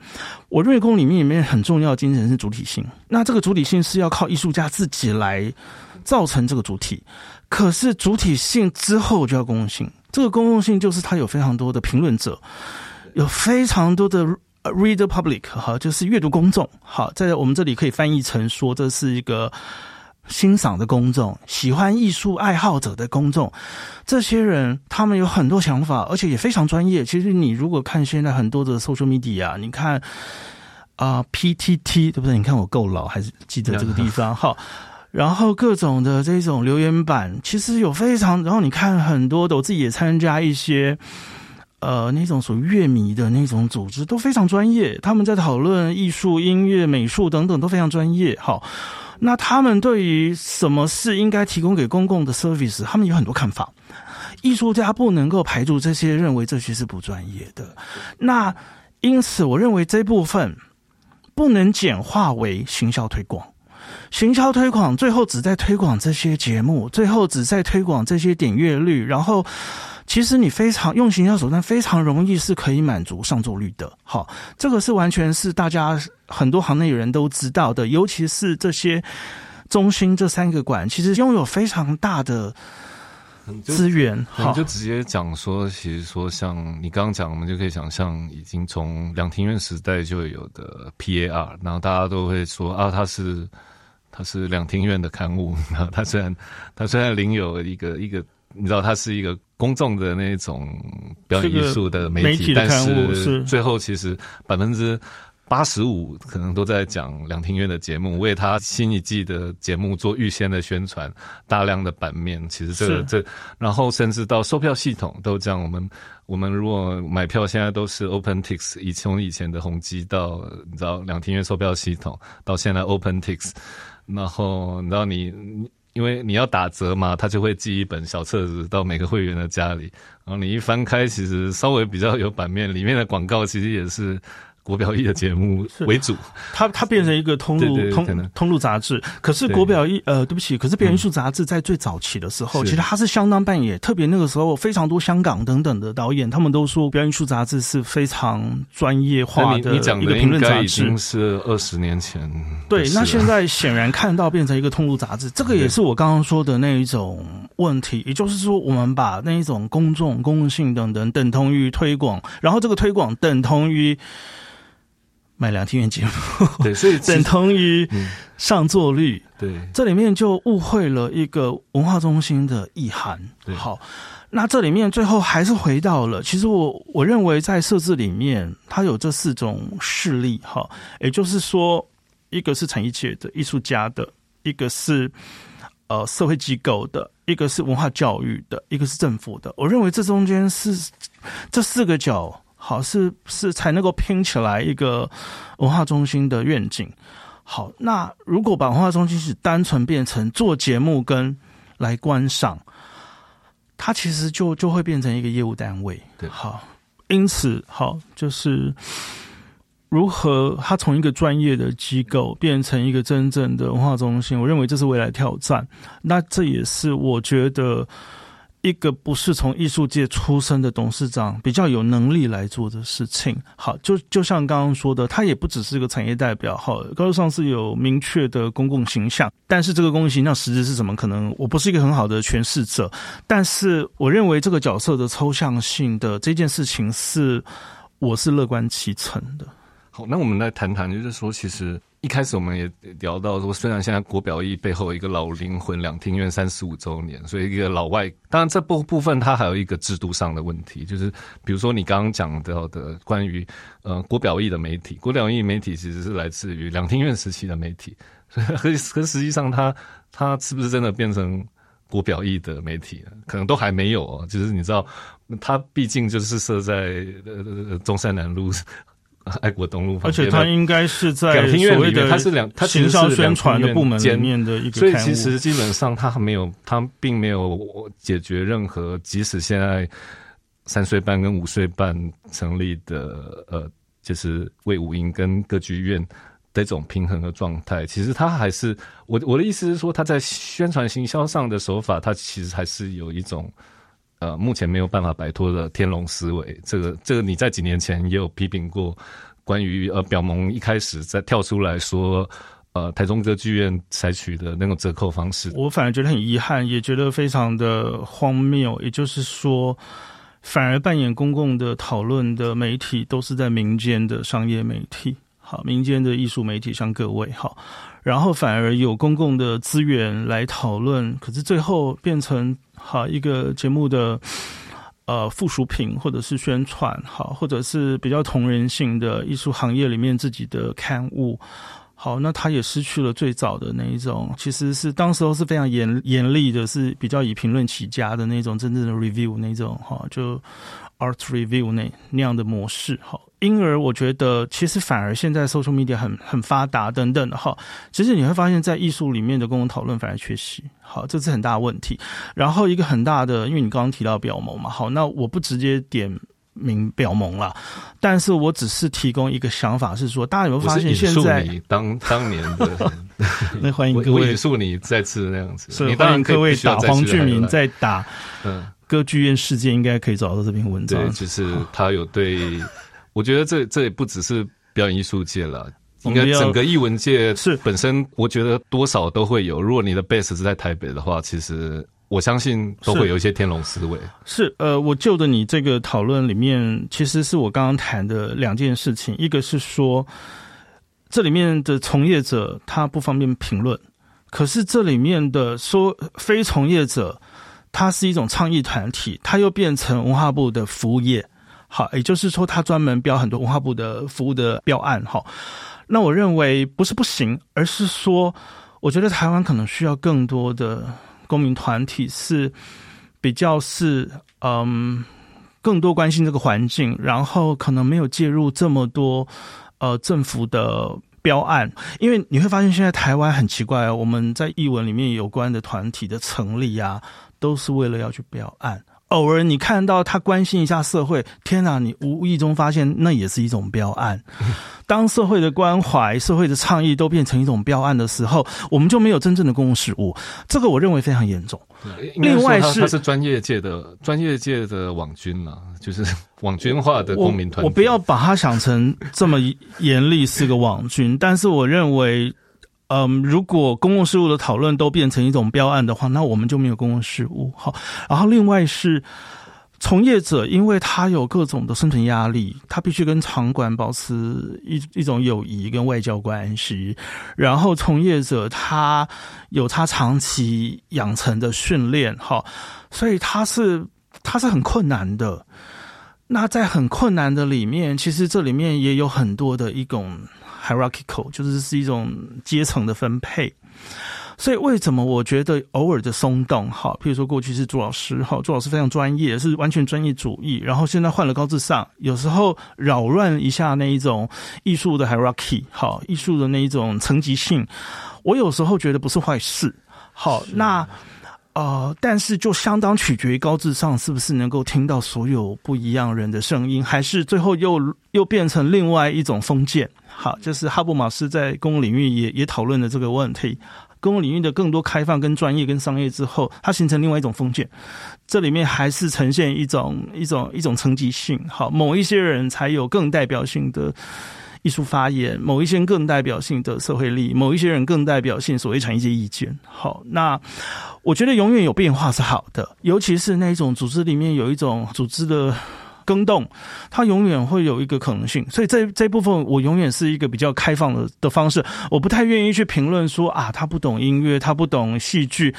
我认为公共领域里面很重要的精神是主体性。那这个主体性是要靠艺术家自己来造成这个主体。可是主体性之后就要公共性，这个公共性就是它有非常多的评论者，有非常多的 reader public，哈，就是阅读公众。好，在我们这里可以翻译成说，这是一个。欣赏的公众，喜欢艺术爱好者的公众，这些人他们有很多想法，而且也非常专业。其实你如果看现在很多的 social media，你看啊 PTT 对不对？你看我够老还是记得这个地方好，然后各种的这种留言板，其实有非常，然后你看很多的，我自己也参加一些呃那种属于乐迷的那种组织，都非常专业。他们在讨论艺术、音乐、美术等等都非常专业。好。那他们对于什么是应该提供给公共的 service，他们有很多看法。艺术家不能够排除这些，认为这些是不专业的。那因此，我认为这部分不能简化为行销推广。行销推广最后只在推广这些节目，最后只在推广这些点阅率，然后。其实你非常用行销手段，非常容易是可以满足上座率的。好，这个是完全是大家很多行内人都知道的，尤其是这些中心这三个馆，其实拥有非常大的资源。好，就直接讲说，其实说像你刚刚讲，我们就可以想象，已经从两庭院时代就有的 PAR，然后大家都会说啊，它是它是两厅院的刊物，<laughs> 然后它虽然它虽然领有一个一个。你知道，它是一个公众的那种表演艺术的媒体，但是最后其实百分之八十五可能都在讲两厅院的节目，为他新一季的节目做预先的宣传，大量的版面。其实这个这，然后甚至到售票系统都这样。我们我们如果买票，现在都是 OpenTix，以从以前的宏基到你知道两厅院售票系统，到现在 OpenTix，然后然后你。因为你要打折嘛，他就会寄一本小册子到每个会员的家里，然后你一翻开，其实稍微比较有版面，里面的广告其实也是。国表艺的节目为主，它它变成一个通路通通路杂志。可是国表艺呃，对不起，可是表演艺术杂志在最早期的时候，其实它是相当扮演，特别那个时候非常多香港等等的导演，他们都说表演艺术杂志是非常专业化的一个评论杂志。是二十年前，对。那现在显然看到变成一个通路杂志，这个也是我刚刚说的那一种问题，也就是说，我们把那一种公众公共性等等等同于推广，然后这个推广等同于。买两天元节目，对，所以等同于上座率，对，这里面就误会了一个文化中心的意涵。好，那这里面最后还是回到了，其实我我认为在设置里面，它有这四种势力，哈，也就是说，一个是产业界的艺术家的，一个是呃社会机构的，一个是文化教育的，一个是政府的。我认为这中间是这四个角。好，是是才能够拼起来一个文化中心的愿景。好，那如果把文化中心是单纯变成做节目跟来观赏，它其实就就会变成一个业务单位。对，好，因此，好就是如何它从一个专业的机构变成一个真正的文化中心，我认为这是未来挑战。那这也是我觉得。一个不是从艺术界出身的董事长比较有能力来做的事情。好，就就像刚刚说的，他也不只是个产业代表。好，高上是有明确的公共形象，但是这个公共形象实质是什么？可能我不是一个很好的诠释者。但是我认为这个角色的抽象性的这件事情是，我是乐观其成的。好，那我们来谈谈，就是说，其实。一开始我们也聊到说，虽然现在国表艺背后一个老灵魂两厅院三十五周年，所以一个老外，当然这部部分它还有一个制度上的问题，就是比如说你刚刚讲到的关于呃国表艺的媒体，国表艺媒体其实是来自于两厅院时期的媒体，<laughs> 可可实际上它它是不是真的变成国表艺的媒体，可能都还没有哦。就是你知道，它毕竟就是设在呃中山南路。<laughs> 爱国东路，而且它应该是在两厅院里面，它是两，它行销宣传的部门里面的一个，所以其实基本上它没有，它并没有解决任何，即使现在三岁半跟五岁半成立的，呃，就是魏武营跟歌剧院的一种平衡的状态，其实他还是我我的意思是说，他在宣传行销上的手法，他其实还是有一种。呃，目前没有办法摆脱的天龙思维，这个这个你在几年前也有批评过，关于呃表盟一开始在跳出来说，呃台中歌剧院采取的那种折扣方式，我反而觉得很遗憾，也觉得非常的荒谬。也就是说，反而扮演公共的讨论的媒体都是在民间的商业媒体，好，民间的艺术媒体，像各位好，然后反而有公共的资源来讨论，可是最后变成。好，一个节目的呃附属品，或者是宣传，好，或者是比较同人性的艺术行业里面自己的刊物，好，那他也失去了最早的那一种，其实是当时候是非常严严厉的，是比较以评论起家的那种真正的 review 那种哈，就 art review 那那样的模式，哈。因而，我觉得其实反而现在 social media 很很发达等等的哈，其实你会发现在艺术里面的公共讨论反而缺席，好，这是很大的问题。然后一个很大的，因为你刚刚提到表盟嘛，好，那我不直接点名表盟了，但是我只是提供一个想法，是说大家有没有发现现在当当年的 <laughs> <laughs> 那欢迎各位。我引述你再次那样子，你欢迎各位打黄俊明在打嗯歌剧院事件，应该可以找到这篇文章，对，就是他有对。<laughs> 我觉得这这也不只是表演艺术界了，应该整个艺文界是本身，我觉得多少都会有。如果你的 base 是在台北的话，其实我相信都会有一些天龙思维。是呃，我就的你这个讨论里面，其实是我刚刚谈的两件事情，一个是说这里面的从业者他不方便评论，可是这里面的说非从业者，它是一种倡议团体，它又变成文化部的服务业。好，也就是说，它专门标很多文化部的服务的标案。哈，那我认为不是不行，而是说，我觉得台湾可能需要更多的公民团体，是比较是嗯，更多关心这个环境，然后可能没有介入这么多呃政府的标案。因为你会发现，现在台湾很奇怪，我们在译文里面有关的团体的成立啊，都是为了要去标案。偶尔你看到他关心一下社会，天哪！你无意中发现那也是一种标案。<laughs> 当社会的关怀、社会的倡议都变成一种标案的时候，我们就没有真正的公共事务。这个我认为非常严重。另外是他是专业界的专业界的网军了，就是网军化的公民团。我不要把他想成这么严厉是个网军，但是我认为。嗯，如果公共事务的讨论都变成一种标案的话，那我们就没有公共事务。好，然后另外是从业者，因为他有各种的生存压力，他必须跟场馆保持一一种友谊跟外交关系。然后从业者他有他长期养成的训练，哈，所以他是他是很困难的。那在很困难的里面，其实这里面也有很多的一种。Hierarchical 就是是一种阶层的分配，所以为什么我觉得偶尔的松动，哈，譬如说过去是朱老师，哈，朱老师非常专业，是完全专业主义，然后现在换了高智上，有时候扰乱一下那一种艺术的 hierarchy，好，艺术的那一种层级性，我有时候觉得不是坏事，好，那。呃，但是就相当取决于高智商是不是能够听到所有不一样人的声音，还是最后又又变成另外一种封建？好，就是哈布马斯在公共领域也也讨论了这个问题。公共领域的更多开放、跟专业、跟商业之后，它形成另外一种封建。这里面还是呈现一种一种一种层级性。好，某一些人才有更代表性的艺术发言，某一些更代表性的社会力，某一些人更代表性所谓产业界意见。好，那我觉得永远有变化是好的，尤其是那一种组织里面有一种组织的。更动，它永远会有一个可能性，所以这这部分我永远是一个比较开放的的方式，我不太愿意去评论说啊，他不懂音乐，他不懂戏剧。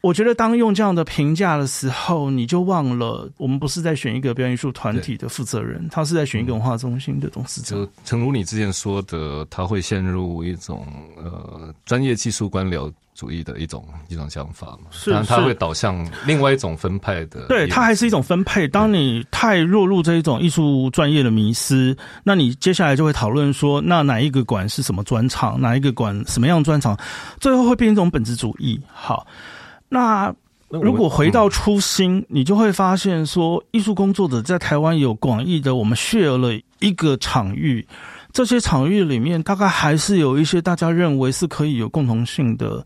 我觉得当用这样的评价的时候，你就忘了我们不是在选一个表演艺术团体的负责人，他是在选一个文化中心的董事长。就诚如你之前说的，他会陷入一种呃专业技术官僚。主义的一种一种想法嘛，是，它会导向另外一种分派的。对，它还是一种分配。当你太落入这一种艺术专业的迷失，那你接下来就会讨论说，那哪一个馆是什么专场，哪一个馆什么样专场，最后会变成一种本质主义。好，那如果回到初心，你就会发现说，艺术工作者在台湾有广义的，我们 share 了一个场域。这些场域里面，大概还是有一些大家认为是可以有共同性的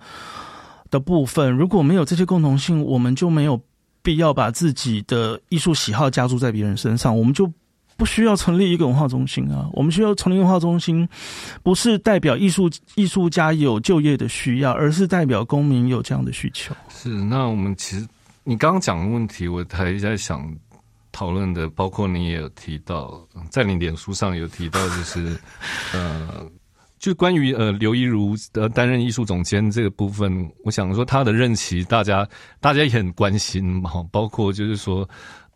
的部分。如果没有这些共同性，我们就没有必要把自己的艺术喜好加注在别人身上。我们就不需要成立一个文化中心啊！我们需要成立文化中心，不是代表艺术艺术家有就业的需要，而是代表公民有这样的需求。是，那我们其实你刚刚讲的问题，我还在想。讨论的包括你也有提到，在你脸书上有提到，就是 <laughs> 呃，就关于呃刘一如呃担任艺术总监这个部分，我想说他的任期，大家大家也很关心嘛，包括就是说，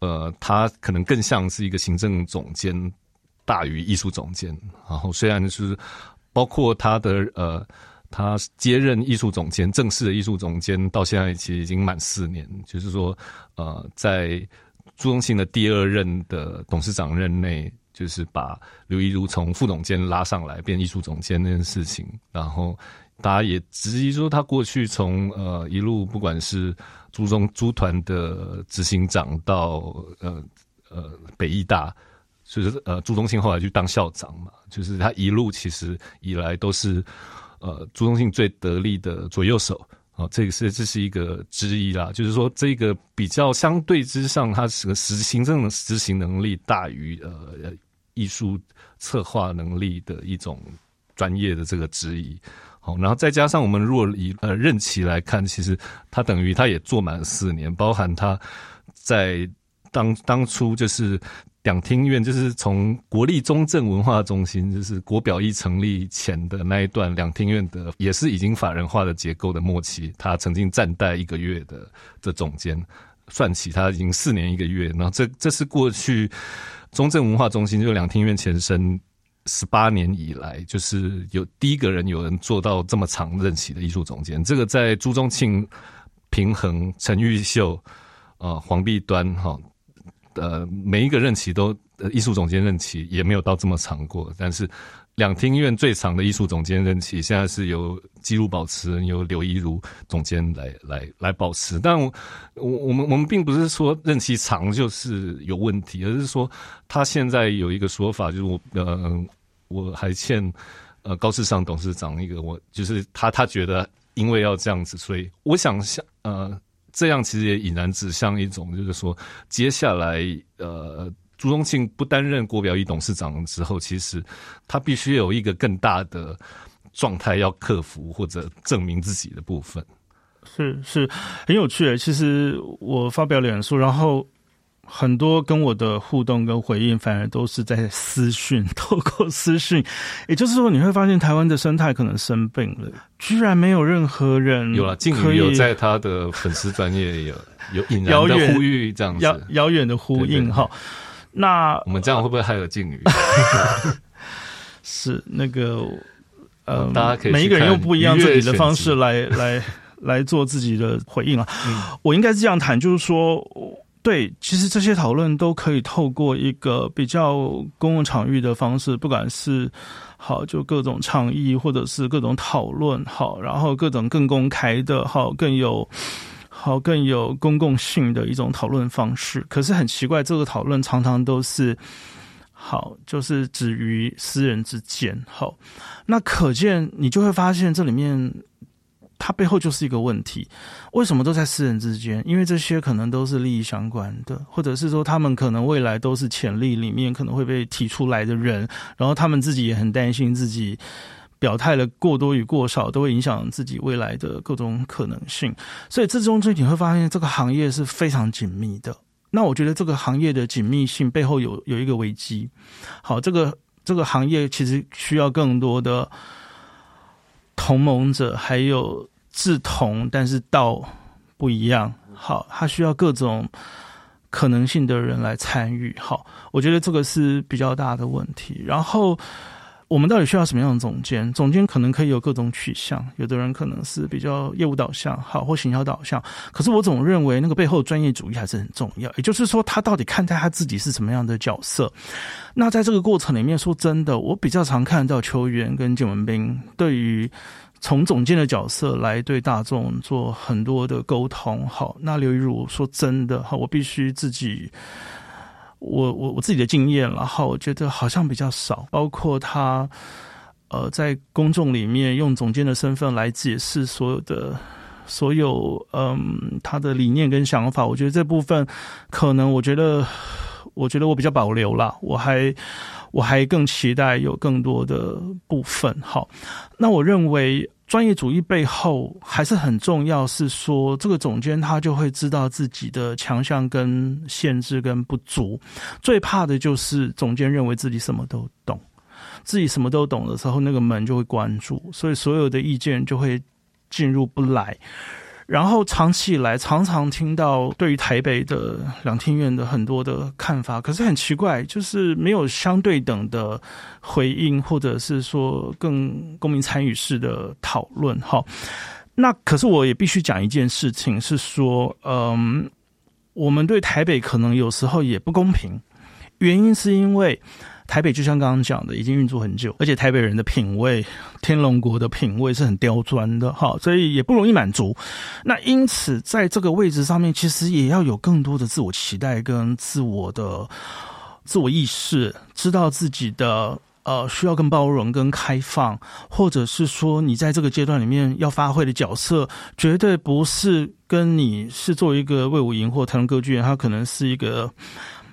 呃，他可能更像是一个行政总监大于艺术总监，然后虽然就是包括他的呃，他接任艺术总监正式的艺术总监到现在其实已经满四年，就是说呃在。朱宗庆的第二任的董事长任内，就是把刘一如从副总监拉上来变艺术总监那件事情，然后大家也质疑说他过去从呃一路不管是朱中朱团的执行长到呃呃北艺大，就是呃朱中庆后来去当校长嘛，就是他一路其实以来都是呃朱中庆最得力的左右手。哦，这个是这是一个之一啦，就是说这个比较相对之上，它是个实行政的执行能力大于呃艺术策划能力的一种专业的这个之一。好，然后再加上我们若以呃任期来看，其实他等于他也做满四年，包含他在当当初就是。两厅院就是从国立中正文化中心，就是国表艺成立前的那一段两厅院的，也是已经法人化的结构的末期。他曾经暂代一个月的的总监，算起他已经四年一个月。然后这这是过去中正文化中心就两厅院前身十八年以来，就是有第一个人有人做到这么长任期的艺术总监。这个在朱宗庆、平衡、陈玉秀、啊黄碧端哈。呃，每一个任期都艺术总监任期也没有到这么长过，但是两厅院最长的艺术总监任期，现在是由纪录保持人由刘一如总监来来来保持。但我我们我们并不是说任期长就是有问题，而是说他现在有一个说法，就是我呃我还欠呃高志尚董事长一个，我就是他他觉得因为要这样子，所以我想想呃。这样其实也引然指向一种，就是说，接下来，呃，朱宗庆不担任国表一董事长之后，其实他必须有一个更大的状态要克服或者证明自己的部分。是是，很有趣。其实我发表脸书，然后。很多跟我的互动跟回应，反而都是在私讯，透过私讯，也就是说，你会发现台湾的生态可能生病了，居然没有任何人有了静宇有在他的粉丝专业有有引然的呼吁，这样子遥遥远的呼应哈。那我们这样会不会害了静宇？是那个呃，大家可以每一个人用不一样自己的方式来来来做自己的回应啊。我应该是这样谈，就是说。对，其实这些讨论都可以透过一个比较公共场域的方式，不管是好就各种倡议，或者是各种讨论，好，然后各种更公开的，好更有好更有公共性的一种讨论方式。可是很奇怪，这个讨论常常都是好，就是止于私人之间。好，那可见你就会发现这里面它背后就是一个问题，为什么都在私人之间？因为这些可能都是利益相关的，或者是说他们可能未来都是潜力里面可能会被提出来的人，然后他们自己也很担心自己表态了过多与过少都会影响自己未来的各种可能性，所以这中间你会发现这个行业是非常紧密的。那我觉得这个行业的紧密性背后有有一个危机，好，这个这个行业其实需要更多的。同盟者还有志同，但是道不一样。好，他需要各种可能性的人来参与。好，我觉得这个是比较大的问题。然后。我们到底需要什么样的总监？总监可能可以有各种取向，有的人可能是比较业务导向，好或行销导向。可是我总认为那个背后专业主义还是很重要。也就是说，他到底看待他自己是什么样的角色？那在这个过程里面，说真的，我比较常看到球员跟建文斌对于从总监的角色来对大众做很多的沟通。好，那刘玉茹说真的，好，我必须自己。我我我自己的经验，然后我觉得好像比较少，包括他呃在公众里面用总监的身份来解释所有的所有嗯他的理念跟想法，我觉得这部分可能我觉得我觉得我比较保留了，我还我还更期待有更多的部分。好，那我认为。专业主义背后还是很重要，是说这个总监他就会知道自己的强项跟限制跟不足。最怕的就是总监认为自己什么都懂，自己什么都懂的时候，那个门就会关住，所以所有的意见就会进入不来。然后长期以来，常常听到对于台北的两厅院的很多的看法，可是很奇怪，就是没有相对等的回应，或者是说更公民参与式的讨论。哈，那可是我也必须讲一件事情，是说，嗯，我们对台北可能有时候也不公平，原因是因为。台北就像刚刚讲的，已经运作很久，而且台北人的品味，天龙国的品味是很刁钻的，哈，所以也不容易满足。那因此，在这个位置上面，其实也要有更多的自我期待跟自我的自我意识，知道自己的呃需要更包容、跟开放，或者是说，你在这个阶段里面要发挥的角色，绝对不是跟你是作为一个魏武营或台湾歌剧院，他可能是一个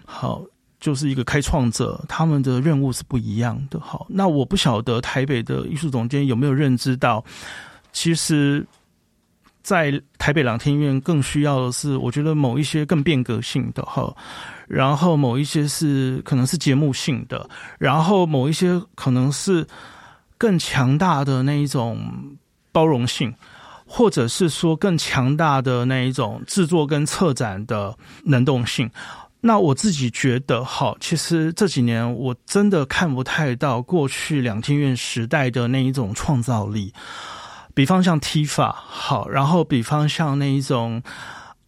好。就是一个开创者，他们的任务是不一样的。好，那我不晓得台北的艺术总监有没有认知到，其实，在台北两天院更需要的是，我觉得某一些更变革性的哈，然后某一些是可能是节目性的，然后某一些可能是更强大的那一种包容性，或者是说更强大的那一种制作跟策展的能动性。那我自己觉得，好，其实这几年我真的看不太到过去两天院时代的那一种创造力。比方像 T 法，好，然后比方像那一种，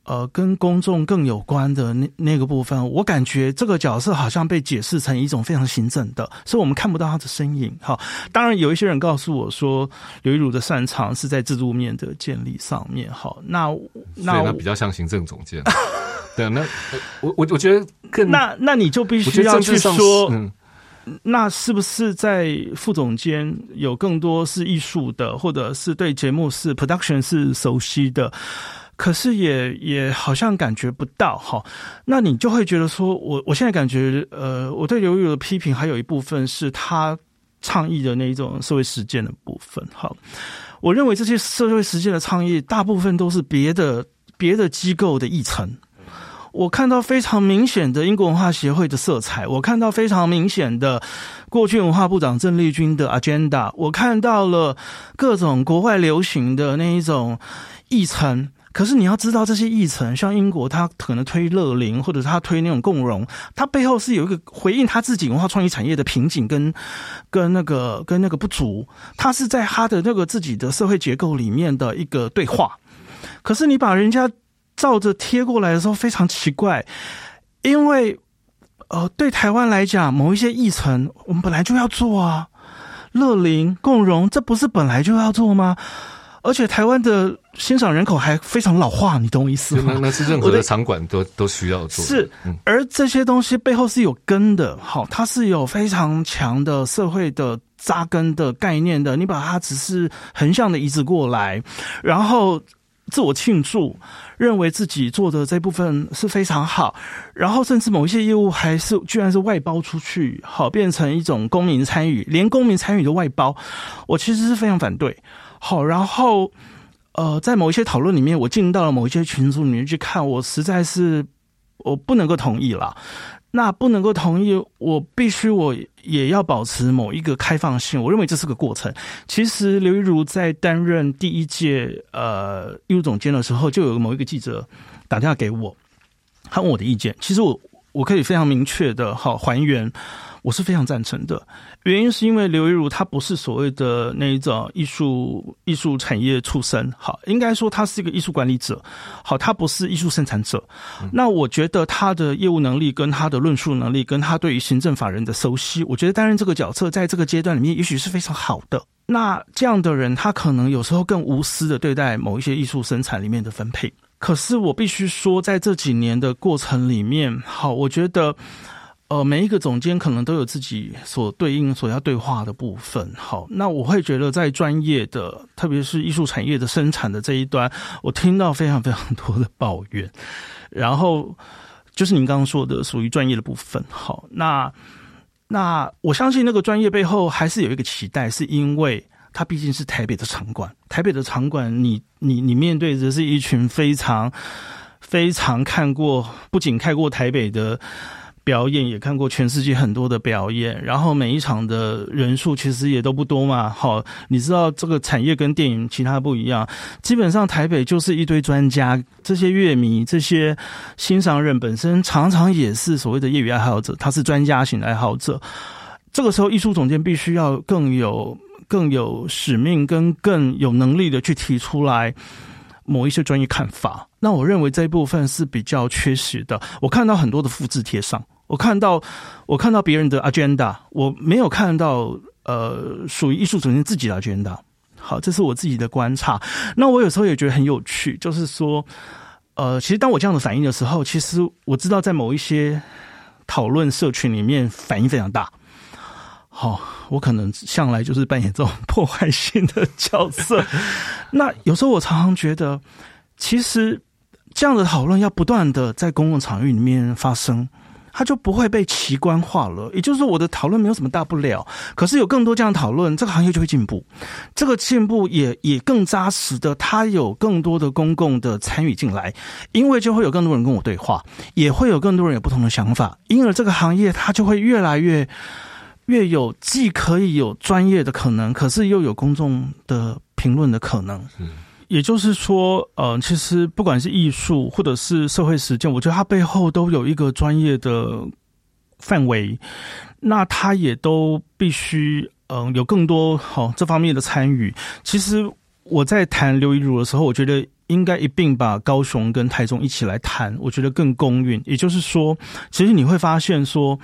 呃，跟公众更有关的那那个部分，我感觉这个角色好像被解释成一种非常行政的，所以我们看不到他的身影。好，当然有一些人告诉我说，刘玉茹的擅长是在制度面的建立上面。好，那那比较像行政总监。<laughs> 对，那我我我觉得更那那你就必须要去说，那是不是在副总监有更多是艺术的，或者是对节目是 production 是熟悉的？可是也也好像感觉不到哈。那你就会觉得说，我我现在感觉，呃，我对刘宇的批评还有一部分是他倡议的那一种社会实践的部分。好，我认为这些社会实践的倡议，大部分都是别的别的机构的议程。我看到非常明显的英国文化协会的色彩，我看到非常明显的过去文化部长郑丽君的 agenda，我看到了各种国外流行的那一种议程。可是你要知道，这些议程，像英国，他可能推乐龄，或者他推那种共融，它背后是有一个回应他自己文化创意产业的瓶颈跟跟那个跟那个不足，他是在他的那个自己的社会结构里面的一个对话。可是你把人家。照着贴过来的时候非常奇怪，因为呃，对台湾来讲，某一些议程我们本来就要做啊，乐龄共荣，这不是本来就要做吗？而且台湾的欣赏人口还非常老化，你懂我意思吗？那那是任何的场馆都都需要做。是，而这些东西背后是有根的，好，它是有非常强的社会的扎根的概念的。你把它只是横向的移植过来，然后自我庆祝，认为自己做的这部分是非常好，然后甚至某一些业务还是居然是外包出去，好变成一种公民参与，连公民参与的外包，我其实是非常反对。好，然后，呃，在某一些讨论里面，我进到了某一些群组里面去看，我实在是我不能够同意了。那不能够同意，我必须我也要保持某一个开放性。我认为这是个过程。其实刘玉如在担任第一届呃艺术总监的时候，就有某一个记者打电话给我，他问我的意见。其实我我可以非常明确的好还原。我是非常赞成的，原因是因为刘一如他不是所谓的那一种艺术艺术产业出身，好，应该说他是一个艺术管理者，好，他不是艺术生产者。那我觉得他的业务能力、跟他的论述能力、跟他对于行政法人的熟悉，我觉得担任这个角色，在这个阶段里面，也许是非常好的。那这样的人，他可能有时候更无私的对待某一些艺术生产里面的分配。可是我必须说，在这几年的过程里面，好，我觉得。呃，每一个总监可能都有自己所对应、所要对话的部分。好，那我会觉得在专业的，特别是艺术产业的生产的这一端，我听到非常非常多的抱怨。然后就是您刚刚说的属于专业的部分。好，那那我相信那个专业背后还是有一个期待，是因为它毕竟是台北的场馆。台北的场馆，你你你面对的是一群非常非常看过，不仅看过台北的。表演也看过全世界很多的表演，然后每一场的人数其实也都不多嘛。好，你知道这个产业跟电影其他不一样，基本上台北就是一堆专家，这些乐迷、这些欣赏人本身常常也是所谓的业余爱好者，他是专家型的爱好者。这个时候，艺术总监必须要更有、更有使命，跟更有能力的去提出来。某一些专业看法，那我认为这一部分是比较缺失的。我看到很多的复制贴上，我看到我看到别人的 agenda，我没有看到呃属于艺术总监自己的 agenda。好，这是我自己的观察。那我有时候也觉得很有趣，就是说，呃，其实当我这样的反应的时候，其实我知道在某一些讨论社群里面反应非常大。好，我可能向来就是扮演这种破坏性的角色。<laughs> 那有时候我常常觉得，其实这样的讨论要不断的在公共场域里面发生，它就不会被奇观化了。也就是说，我的讨论没有什么大不了。可是有更多这样讨论，这个行业就会进步。这个进步也也更扎实的，它有更多的公共的参与进来，因为就会有更多人跟我对话，也会有更多人有不同的想法，因而这个行业它就会越来越。越有既可以有专业的可能，可是又有公众的评论的可能。嗯，也就是说，呃，其实不管是艺术或者是社会实践，我觉得它背后都有一个专业的范围，那它也都必须，嗯，有更多好这方面的参与。其实我在谈刘一儒的时候，我觉得应该一并把高雄跟台中一起来谈，我觉得更公允。也就是说，其实你会发现说，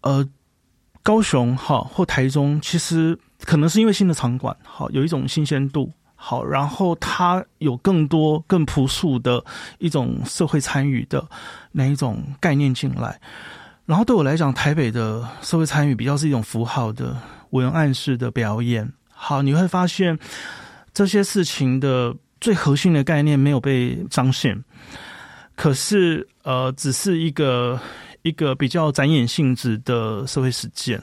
呃。高雄哈或台中，其实可能是因为新的场馆好，有一种新鲜度好，然后它有更多更朴素的一种社会参与的那一种概念进来。然后对我来讲，台北的社会参与比较是一种符号的文案式的表演。好，你会发现这些事情的最核心的概念没有被彰显，可是呃，只是一个。一个比较展演性质的社会实践。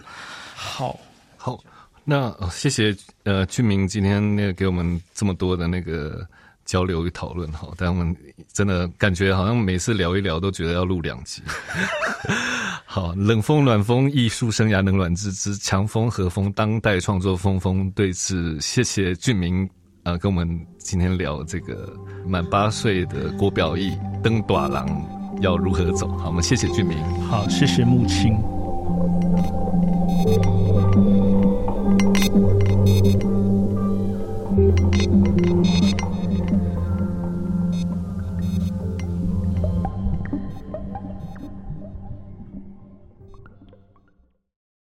好，好，那谢谢呃，俊明今天那个给我们这么多的那个交流与讨论哈，但我们真的感觉好像每次聊一聊都觉得要录两集。<laughs> 好，冷风暖风艺术生涯冷暖自知，强风和风当代创作风风对峙。谢谢俊明呃，跟我们今天聊这个满八岁的郭表义登短廊。要如何走？好，我们谢谢俊明。好，谢谢木青。